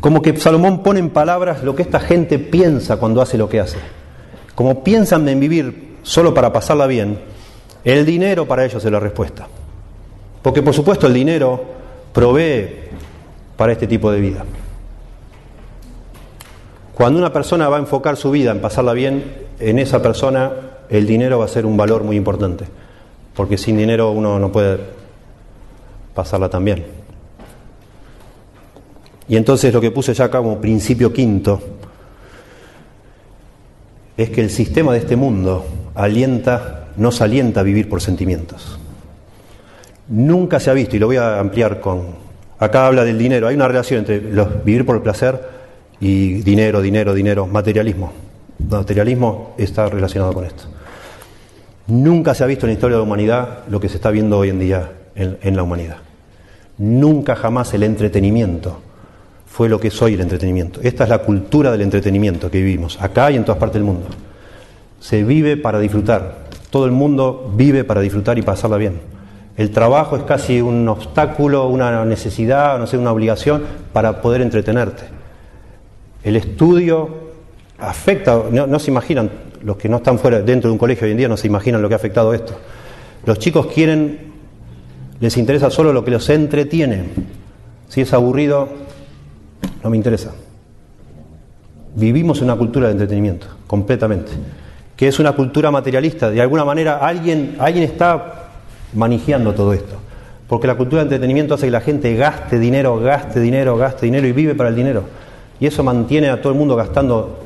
Como que Salomón pone en palabras lo que esta gente piensa cuando hace lo que hace. Como piensan en vivir solo para pasarla bien, el dinero para ellos es la respuesta. Porque por supuesto el dinero provee para este tipo de vida. Cuando una persona va a enfocar su vida en pasarla bien, en esa persona el dinero va a ser un valor muy importante. Porque sin dinero uno no puede pasarla tan bien. Y entonces lo que puse ya acá como principio quinto es que el sistema de este mundo alienta, nos alienta a vivir por sentimientos. Nunca se ha visto, y lo voy a ampliar con, acá habla del dinero, hay una relación entre vivir por el placer y dinero, dinero, dinero, materialismo. materialismo está relacionado con esto. Nunca se ha visto en la historia de la humanidad lo que se está viendo hoy en día en, la humanidad. Nunca jamás el entretenimiento fue lo que es hoy el entretenimiento. Esta es la cultura del entretenimiento que vivimos, acá y en todas partes del mundo. Se vive para disfrutar. Todo el mundo vive para disfrutar y pasarla bien. El trabajo es casi un obstáculo, una necesidad, no sé, una obligación para poder entretenerte. El estudio afecta, no, se imaginan, los que no están fuera dentro de un colegio hoy en día no se imaginan lo que ha afectado esto. Los chicos quieren les interesa solo lo que los entretiene. Si es aburrido, no me interesa. Vivimos una cultura de entretenimiento, completamente, que es una cultura materialista. De alguna manera alguien, alguien está manejando todo esto. Porque la cultura de entretenimiento hace que la gente gaste dinero, gaste dinero, gaste dinero y vive para el dinero. Y eso mantiene a todo el mundo gastando,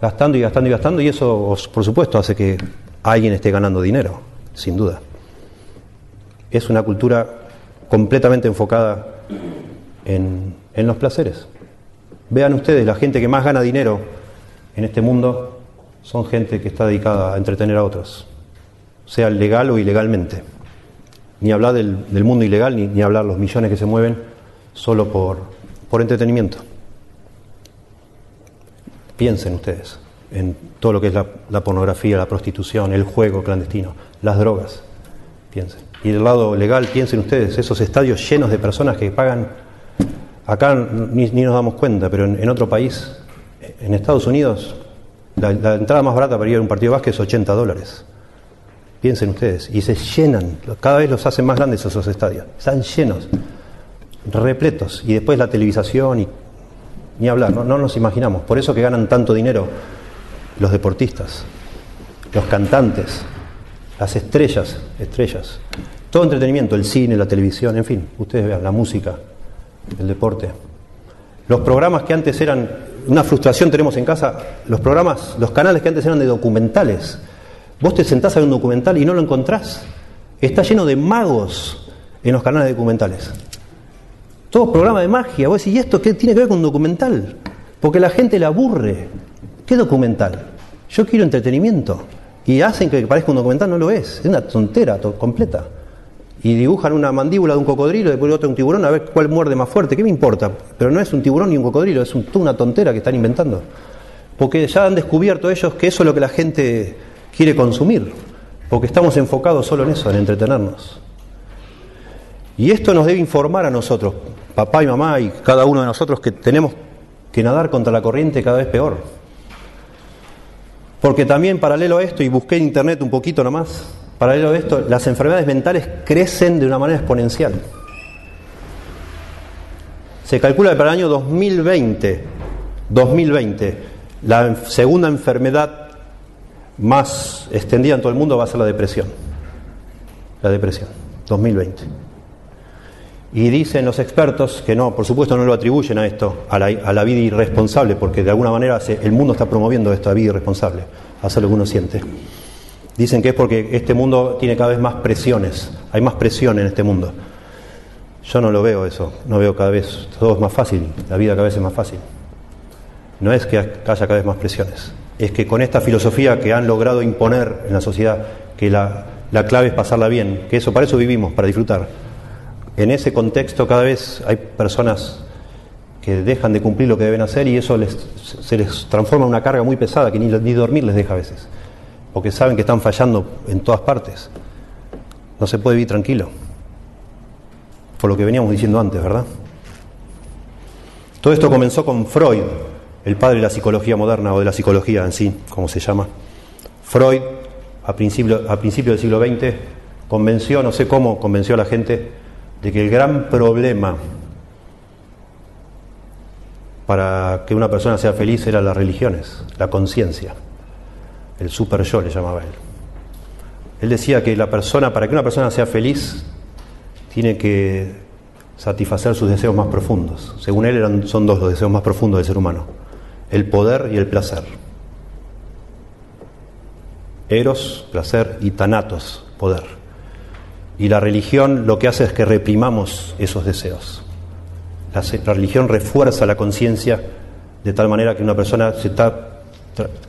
gastando y gastando y gastando. Y eso, por supuesto, hace que alguien esté ganando dinero, sin duda. es una cultura completamente enfocada en, en los placeres. Vean ustedes, la gente que más gana dinero en este mundo son gente que está dedicada a entretener a otros, sea legal o ilegalmente. Ni hablar del, mundo ilegal, ni, ni, hablar los millones que se mueven solo por, por entretenimiento. Piensen ustedes en todo lo que es la, pornografía, la prostitución, el juego clandestino, las drogas. Piensen. Y del lado legal, piensen ustedes, esos estadios llenos de personas que pagan, acá ni, ni nos damos cuenta, pero en, otro país, en Estados Unidos, la, entrada más barata para ir a un partido de básquet es 80 dólares. Piensen ustedes, y se llenan, cada vez los hacen más grandes esos estadios, están llenos, repletos, y después la televisación y ni hablar, no, no nos imaginamos. Por eso que ganan tanto dinero los deportistas, los cantantes, las estrellas, estrellas. Todo entretenimiento, el cine, la televisión, en fin, ustedes vean, la música, el deporte. Los programas que antes eran, una frustración tenemos en casa, los programas, los canales que antes eran de documentales. Vos te sentás a ver un documental y no lo encontrás. Está lleno de magos en los canales documentales. Todo programa de magia. Vos decís, ¿y esto qué tiene que ver con un documental? Porque la gente le aburre. ¿Qué documental? Yo quiero entretenimiento. Y hacen que parezca un documental, no lo es. Es una tontera completa. Y dibujan una mandíbula de un cocodrilo, después otro un tiburón, a ver cuál muerde más fuerte. ¿Qué me importa? Pero no es un tiburón ni un cocodrilo, es un, una tontera que están inventando. Porque ya han descubierto ellos que eso es lo que la gente quiere consumir. Porque estamos enfocados solo en eso, en entretenernos. Y esto nos debe informar a nosotros, papá y mamá y cada uno de nosotros, que tenemos que nadar contra la corriente cada vez peor. Porque también paralelo a esto, y busqué en internet un poquito nomás, paralelo a esto, las enfermedades mentales crecen de una manera exponencial. Se calcula que para el año 2020, 2020, la segunda enfermedad más extendida en todo el mundo va a ser la depresión. La depresión, 2020. Y dicen los expertos que no, por supuesto no lo atribuyen a esto, a la, vida irresponsable, porque de alguna manera el mundo está promoviendo esta vida irresponsable, hacer lo que uno siente. Dicen que es porque este mundo tiene cada vez más presiones, hay más presión en este mundo. Yo no lo veo eso, no veo cada vez, todo es más fácil, la vida cada vez es más fácil. No es que haya cada vez más presiones, es que con esta filosofía que han logrado imponer en la sociedad, que la, la clave es pasarla bien, que eso, para eso vivimos, para disfrutar. En ese contexto cada vez hay personas que dejan de cumplir lo que deben hacer y eso les, se les transforma en una carga muy pesada que ni, ni, dormir les deja a veces, porque saben que están fallando en todas partes. No se puede vivir tranquilo, por lo que veníamos diciendo antes, ¿verdad? Todo esto comenzó con Freud, el padre de la psicología moderna o de la psicología en sí, como se llama. Freud, a principio, a principio del siglo XX, convenció, no sé cómo, convenció a la gente de que el gran problema para que una persona sea feliz era las religiones, la conciencia, el super yo le llamaba él. Él decía que la persona, para que una persona sea feliz, tiene que satisfacer sus deseos más profundos. Según él son dos los deseos más profundos del ser humano, el poder y el placer. Eros, placer, y tanatos, poder. Y la religión lo que hace es que reprimamos esos deseos. La, la religión refuerza la conciencia de tal manera que una persona se está,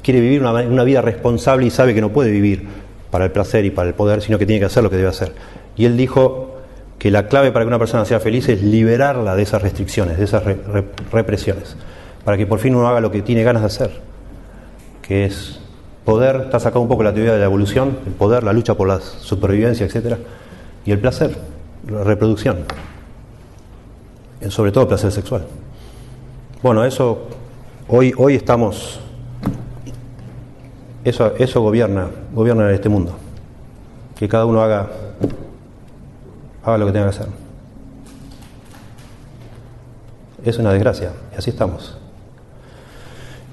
quiere vivir una, vida responsable y sabe que no puede vivir para el placer y para el poder, sino que tiene que hacer lo que debe hacer. Y él dijo que la clave para que una persona sea feliz es liberarla de esas restricciones, de esas re, re, represiones, para que por fin uno haga lo que tiene ganas de hacer, que es poder, está sacado un poco la teoría de la evolución, el poder, la lucha por la supervivencia, etcétera y el placer, la reproducción, sobre todo el placer sexual. Bueno, eso hoy, hoy estamos, eso, eso gobierna, gobierna este mundo, que cada uno haga, haga lo que tenga que hacer. Es una desgracia, y así estamos.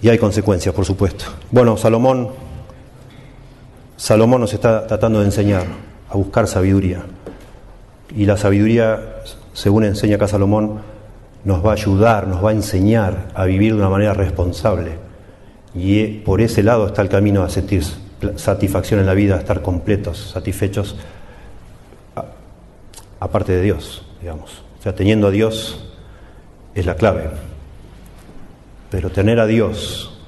Y hay consecuencias, por supuesto. Bueno, Salomón, Salomón nos está tratando de enseñar a buscar sabiduría. Y la sabiduría, según enseña acá Salomón, nos va a ayudar, nos va a enseñar a vivir de una manera responsable. Y eh, por ese lado está el camino a sentir satisfacción en la vida, a estar completos, satisfechos, aparte de Dios, digamos. O sea, teniendo a Dios es la clave. Pero tener a Dios,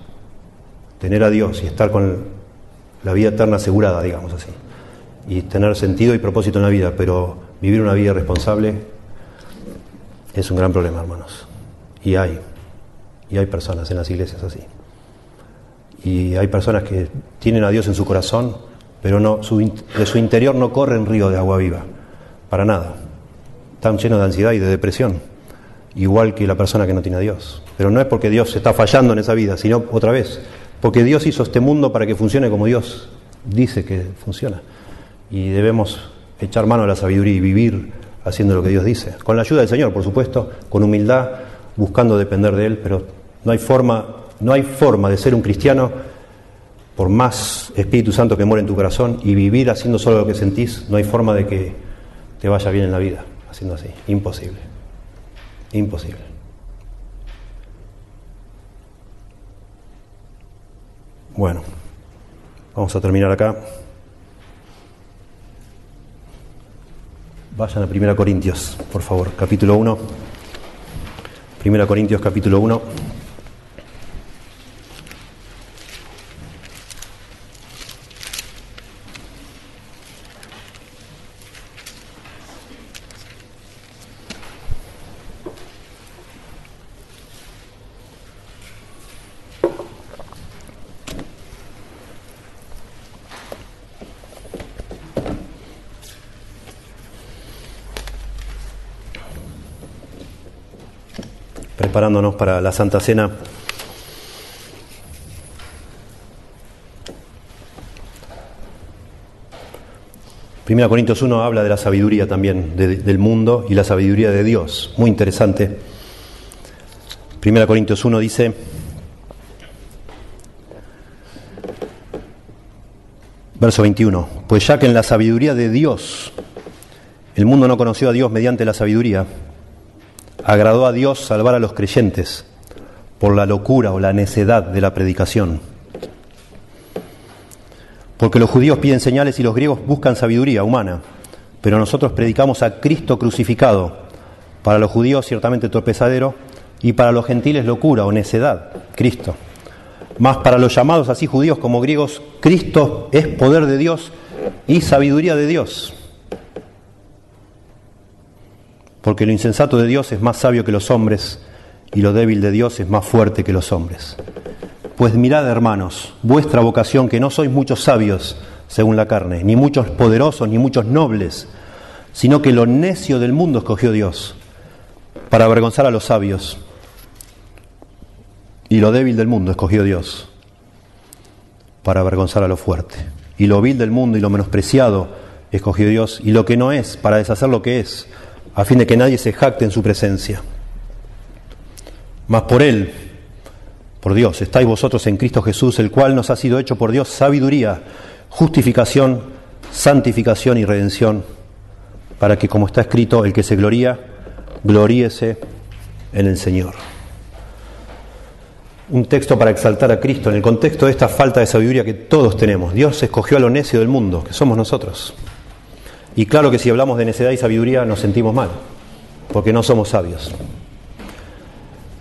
tener a Dios y estar con la vida eterna asegurada, digamos así, y tener sentido y propósito en la vida, pero vivir una vida responsable es un gran problema, hermanos. Y hay, y hay personas en las iglesias así. Y hay personas que tienen a Dios en su corazón, pero no, de su interior no corre un río de agua viva, para nada. Están llenos de ansiedad y de depresión, igual que la persona que no tiene a Dios. Pero no es porque Dios está fallando en esa vida, sino otra vez, porque Dios hizo este mundo para que funcione como Dios dice que funciona. Y debemos echar mano a la sabiduría y vivir haciendo lo que Dios dice. Con la ayuda del Señor, por supuesto, con humildad, buscando depender de Él, pero no hay forma, no hay forma de ser un cristiano por más Espíritu Santo que muere en tu corazón y vivir haciendo solo lo que sentís, no hay forma de que te vaya bien en la vida haciendo así. Imposible. Imposible. Bueno, vamos a terminar acá. Vayan a 1 Corintios, por favor, capítulo 1. 1 Corintios, capítulo 1. Preparándonos para la Santa Cena. Primera Corintios 1 habla de la sabiduría también del mundo y la sabiduría de Dios. Muy interesante. Primera Corintios 1 dice, verso 21, pues ya que en la sabiduría de Dios el mundo no conoció a Dios mediante la sabiduría, agradó a Dios salvar a los creyentes por la locura o la necedad de la predicación. Porque los judíos piden señales y los griegos buscan sabiduría humana, pero nosotros predicamos a Cristo crucificado, para los judíos ciertamente tropezadero y para los gentiles locura o necedad, Cristo. Mas para los llamados así judíos como griegos, Cristo es poder de Dios y sabiduría de Dios porque lo insensato de Dios es más sabio que los hombres y lo débil de Dios es más fuerte que los hombres. Pues mirad, hermanos, vuestra vocación, que no sois muchos sabios según la carne, ni muchos poderosos, ni muchos nobles, sino que lo necio del mundo escogió Dios para avergonzar a los sabios, y lo débil del mundo escogió Dios para avergonzar a lo fuerte, y lo vil del mundo y lo menospreciado escogió Dios, y lo que no es para deshacer lo que es a fin de que nadie se jacte en su presencia. Mas por Él, por Dios, estáis vosotros en Cristo Jesús, el cual nos ha sido hecho por Dios sabiduría, justificación, santificación y redención, para que, como está escrito, el que se gloría, gloríese en el Señor. Un texto para exaltar a Cristo en el contexto de esta falta de sabiduría que todos tenemos. Dios escogió a lo necio del mundo, que somos nosotros. Y claro que si hablamos de necedad y sabiduría nos sentimos mal, porque no somos sabios.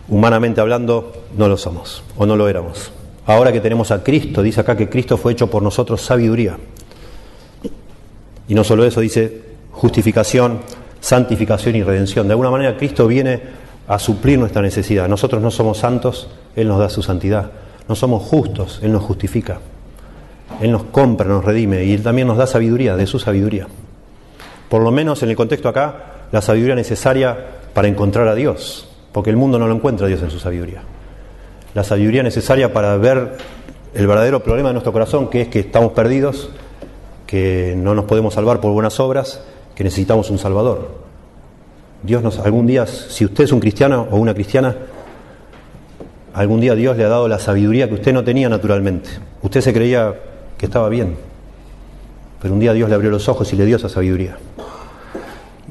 Humanamente hablando, no lo somos, o no lo éramos. Ahora que tenemos a Cristo, dice acá que Cristo fue hecho por nosotros sabiduría. Y no solo eso, dice justificación, santificación y redención. De alguna manera Cristo viene a suplir nuestra necesidad. Nosotros no somos santos, Él nos da su santidad. No somos justos, Él nos justifica. Él nos compra, nos redime y Él también nos da sabiduría, de su sabiduría por lo menos en el contexto acá, la sabiduría necesaria para encontrar a Dios, porque el mundo no lo encuentra a Dios en su sabiduría. La sabiduría necesaria para ver el verdadero problema de nuestro corazón, que es que estamos perdidos, que no nos podemos salvar por buenas obras, que necesitamos un Salvador. Dios nos, algún día, si usted es un cristiano o una cristiana, algún día Dios le ha dado la sabiduría que usted no tenía naturalmente. Usted se creía que estaba bien, pero un día Dios le abrió los ojos y le dio esa sabiduría.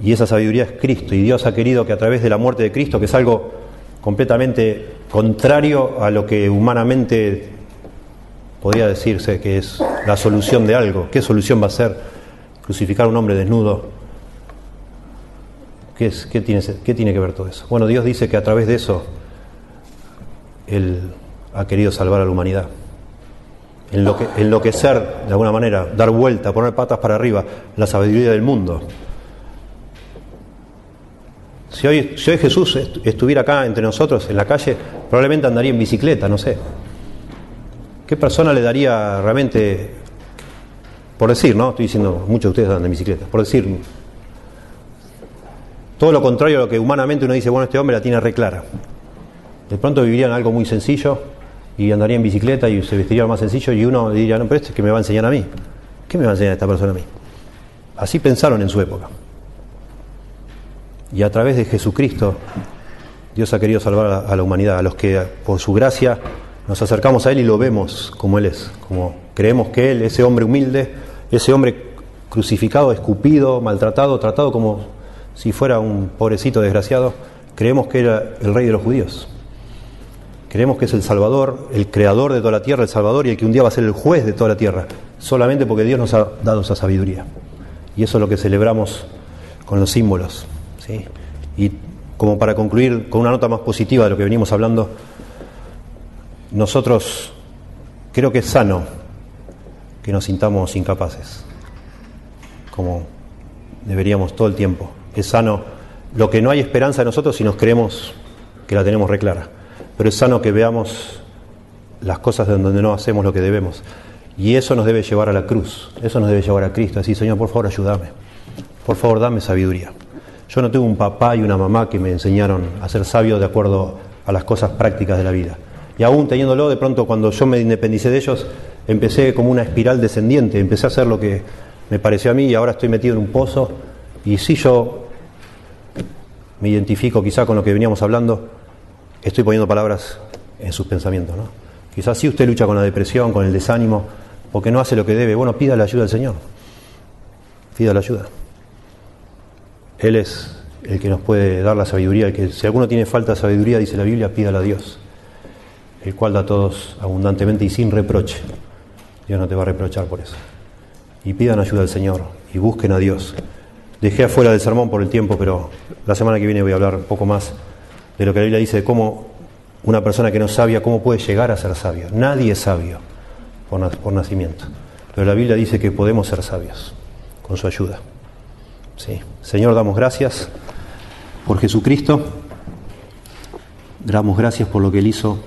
Y esa sabiduría es Cristo. Y Dios ha querido que a través de la muerte de Cristo, que es algo completamente contrario a lo que humanamente podría decirse que es la solución de algo. ¿Qué solución va a ser? Crucificar a un hombre desnudo ¿Qué, es, qué, tiene, ¿Qué tiene que ver todo eso? Bueno, Dios dice que a través de eso Él ha querido salvar a la humanidad. enloquecer, de alguna manera, dar vuelta, poner patas para arriba, la sabiduría del mundo. Si hoy, Jesús estuviera acá entre nosotros en la calle, probablemente andaría en bicicleta, no sé. ¿Qué persona le daría realmente, por decir, no? Estoy diciendo, muchos de ustedes andan en bicicleta, por decir, todo lo contrario a lo que humanamente uno dice, bueno, este hombre la tiene re clara. De pronto vivirían algo muy sencillo y andaría en bicicleta y se vestiría más sencillo y uno diría, no, pero este es que me va a enseñar a mí. ¿Qué me va a enseñar esta persona a mí? Así pensaron en su época. Y a través de Jesucristo, Dios ha querido salvar a la humanidad, a los que por su gracia nos acercamos a Él y lo vemos como Él es, como creemos que Él, ese hombre humilde, ese hombre crucificado, escupido, maltratado, tratado como si fuera un pobrecito desgraciado, creemos que era el rey de los judíos. Creemos que es el Salvador, el creador de toda la tierra, el Salvador y el que un día va a ser el juez de toda la tierra, solamente porque Dios nos ha dado esa sabiduría. Y eso es lo que celebramos con los símbolos. Y como para concluir con una nota más positiva de lo que venimos hablando, nosotros creo que es sano que nos sintamos incapaces, como deberíamos todo el tiempo. Es sano lo que no hay esperanza en nosotros si nos creemos que la tenemos reclara, pero es sano que veamos las cosas donde no hacemos lo que debemos. Y eso nos debe llevar a la cruz, eso nos debe llevar a Cristo, así Señor, por favor, ayúdame, por favor, dame sabiduría. Yo no tengo un papá y una mamá que me enseñaron a ser sabio de acuerdo a las cosas prácticas de la vida. Y aún teniéndolo, de pronto cuando yo me independicé de ellos, empecé como una espiral descendiente, empecé a hacer lo que me pareció a mí y ahora estoy metido en un pozo. Y si yo me identifico quizá con lo que veníamos hablando, estoy poniendo palabras en sus pensamientos. ¿no? Quizás si usted lucha con la depresión, con el desánimo, porque no hace lo que debe, bueno, pida la ayuda del Señor. Pida la ayuda. Él es el que nos puede dar la sabiduría, que si alguno tiene falta de sabiduría, dice la Biblia, pídala a Dios, el cual da a todos abundantemente y sin reproche. Dios no te va a reprochar por eso. Y pidan ayuda al Señor y busquen a Dios. Dejé afuera del sermón por el tiempo, pero la semana que viene voy a hablar un poco más de lo que la Biblia dice de cómo una persona que no es sabia, cómo puede llegar a ser sabio. Nadie es sabio por nacimiento. Pero la Biblia dice que podemos ser sabios con su ayuda. Sí. Señor, damos gracias por Jesucristo. Damos gracias por lo que Él hizo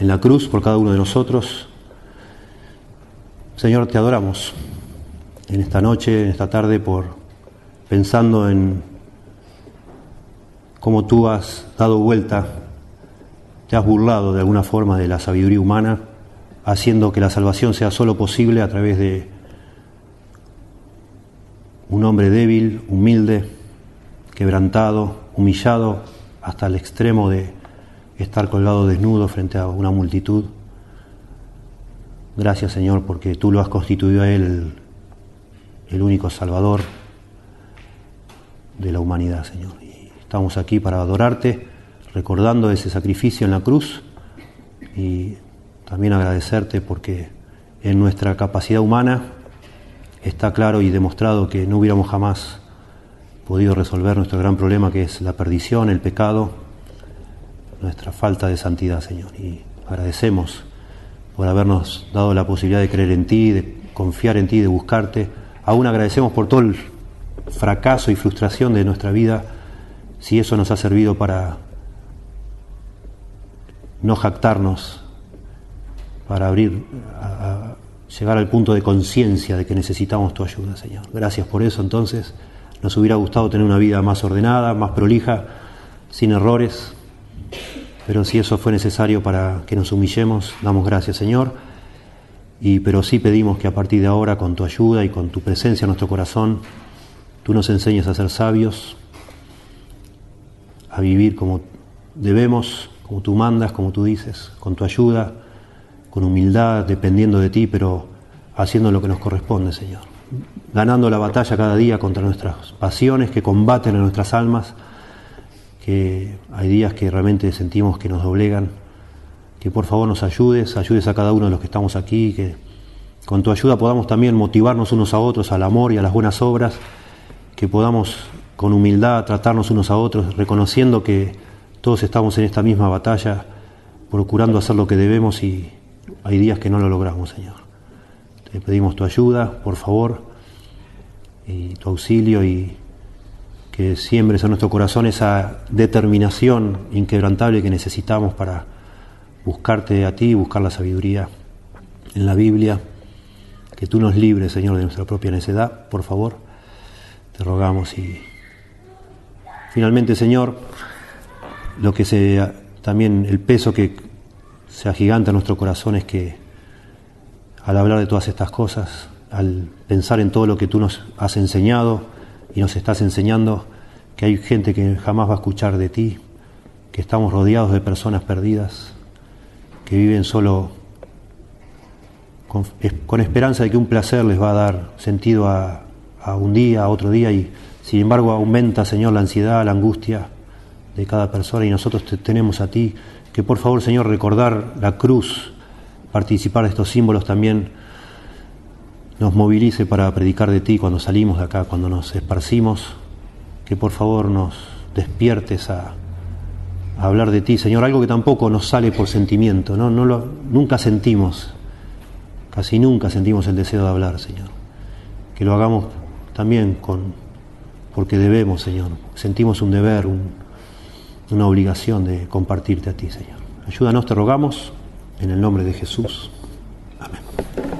en la cruz por cada uno de nosotros. Señor, te adoramos en esta noche, en esta tarde, por pensando en cómo tú has dado vuelta, te has burlado de alguna forma de la sabiduría humana, haciendo que la salvación sea solo posible a través de un hombre débil, humilde, quebrantado, humillado hasta el extremo de estar colgado desnudo frente a una multitud. Gracias Señor porque tú lo has constituido a Él el, único Salvador de la humanidad, Señor. Y estamos aquí para adorarte, recordando ese sacrificio en la cruz y también agradecerte porque en nuestra capacidad humana está claro y demostrado que no hubiéramos jamás podido resolver nuestro gran problema que es la perdición, el pecado, nuestra falta de santidad, Señor. Y agradecemos por habernos dado la posibilidad de creer en ti, de confiar en ti, de buscarte. Aún agradecemos por todo el fracaso y frustración de nuestra vida, si eso nos ha servido para no jactarnos, para abrir, a, llegar al punto de conciencia de que necesitamos tu ayuda, Señor. Gracias por eso, entonces. Nos hubiera gustado tener una vida más ordenada, más prolija, sin errores, pero si eso fue necesario para que nos humillemos, damos gracias, Señor. Y pero sí pedimos que a partir de ahora, con tu ayuda y con tu presencia en nuestro corazón, tú nos enseñes a ser sabios, a vivir como debemos, como tú mandas, como tú dices, con tu ayuda con humildad, dependiendo de ti, pero haciendo lo que nos corresponde, Señor. Ganando la batalla cada día contra nuestras pasiones que combaten a nuestras almas, que hay días que realmente sentimos que nos doblegan, que por favor nos ayudes, ayudes a cada uno de los que estamos aquí, que con tu ayuda podamos también motivarnos unos a otros al amor y a las buenas obras, que podamos con humildad tratarnos unos a otros, reconociendo que todos estamos en esta misma batalla, procurando hacer lo que debemos y hay días que no lo logramos, Señor. Te pedimos tu ayuda, por favor, y tu auxilio y que siembres en nuestro corazón esa determinación inquebrantable que necesitamos para buscarte a ti buscar la sabiduría en la Biblia. Que tú nos libres, Señor, de nuestra propia necedad, por favor. Te rogamos y finalmente, Señor, lo que se también el peso que se agiganta en nuestro corazón es que al hablar de todas estas cosas, al pensar en todo lo que tú nos has enseñado y nos estás enseñando, que hay gente que jamás va a escuchar de ti, que estamos rodeados de personas perdidas, que viven solo con, esperanza de que un placer les va a dar sentido a, a un día, a otro día, y sin embargo aumenta, Señor, la ansiedad, la angustia de cada persona, y nosotros te tenemos a ti, que por favor, Señor, recordar la cruz, participar de estos símbolos también nos movilice para predicar de ti cuando salimos de acá, cuando nos esparcimos, que por favor nos despiertes a, hablar de ti, Señor, algo que tampoco nos sale por sentimiento, ¿no? no lo, nunca sentimos, casi nunca sentimos el deseo de hablar, Señor. Que lo hagamos también con, porque debemos, Señor, sentimos un deber, una obligación de compartirte a ti, Señor. Ayúdanos, te rogamos, en el nombre de Jesús. Amén.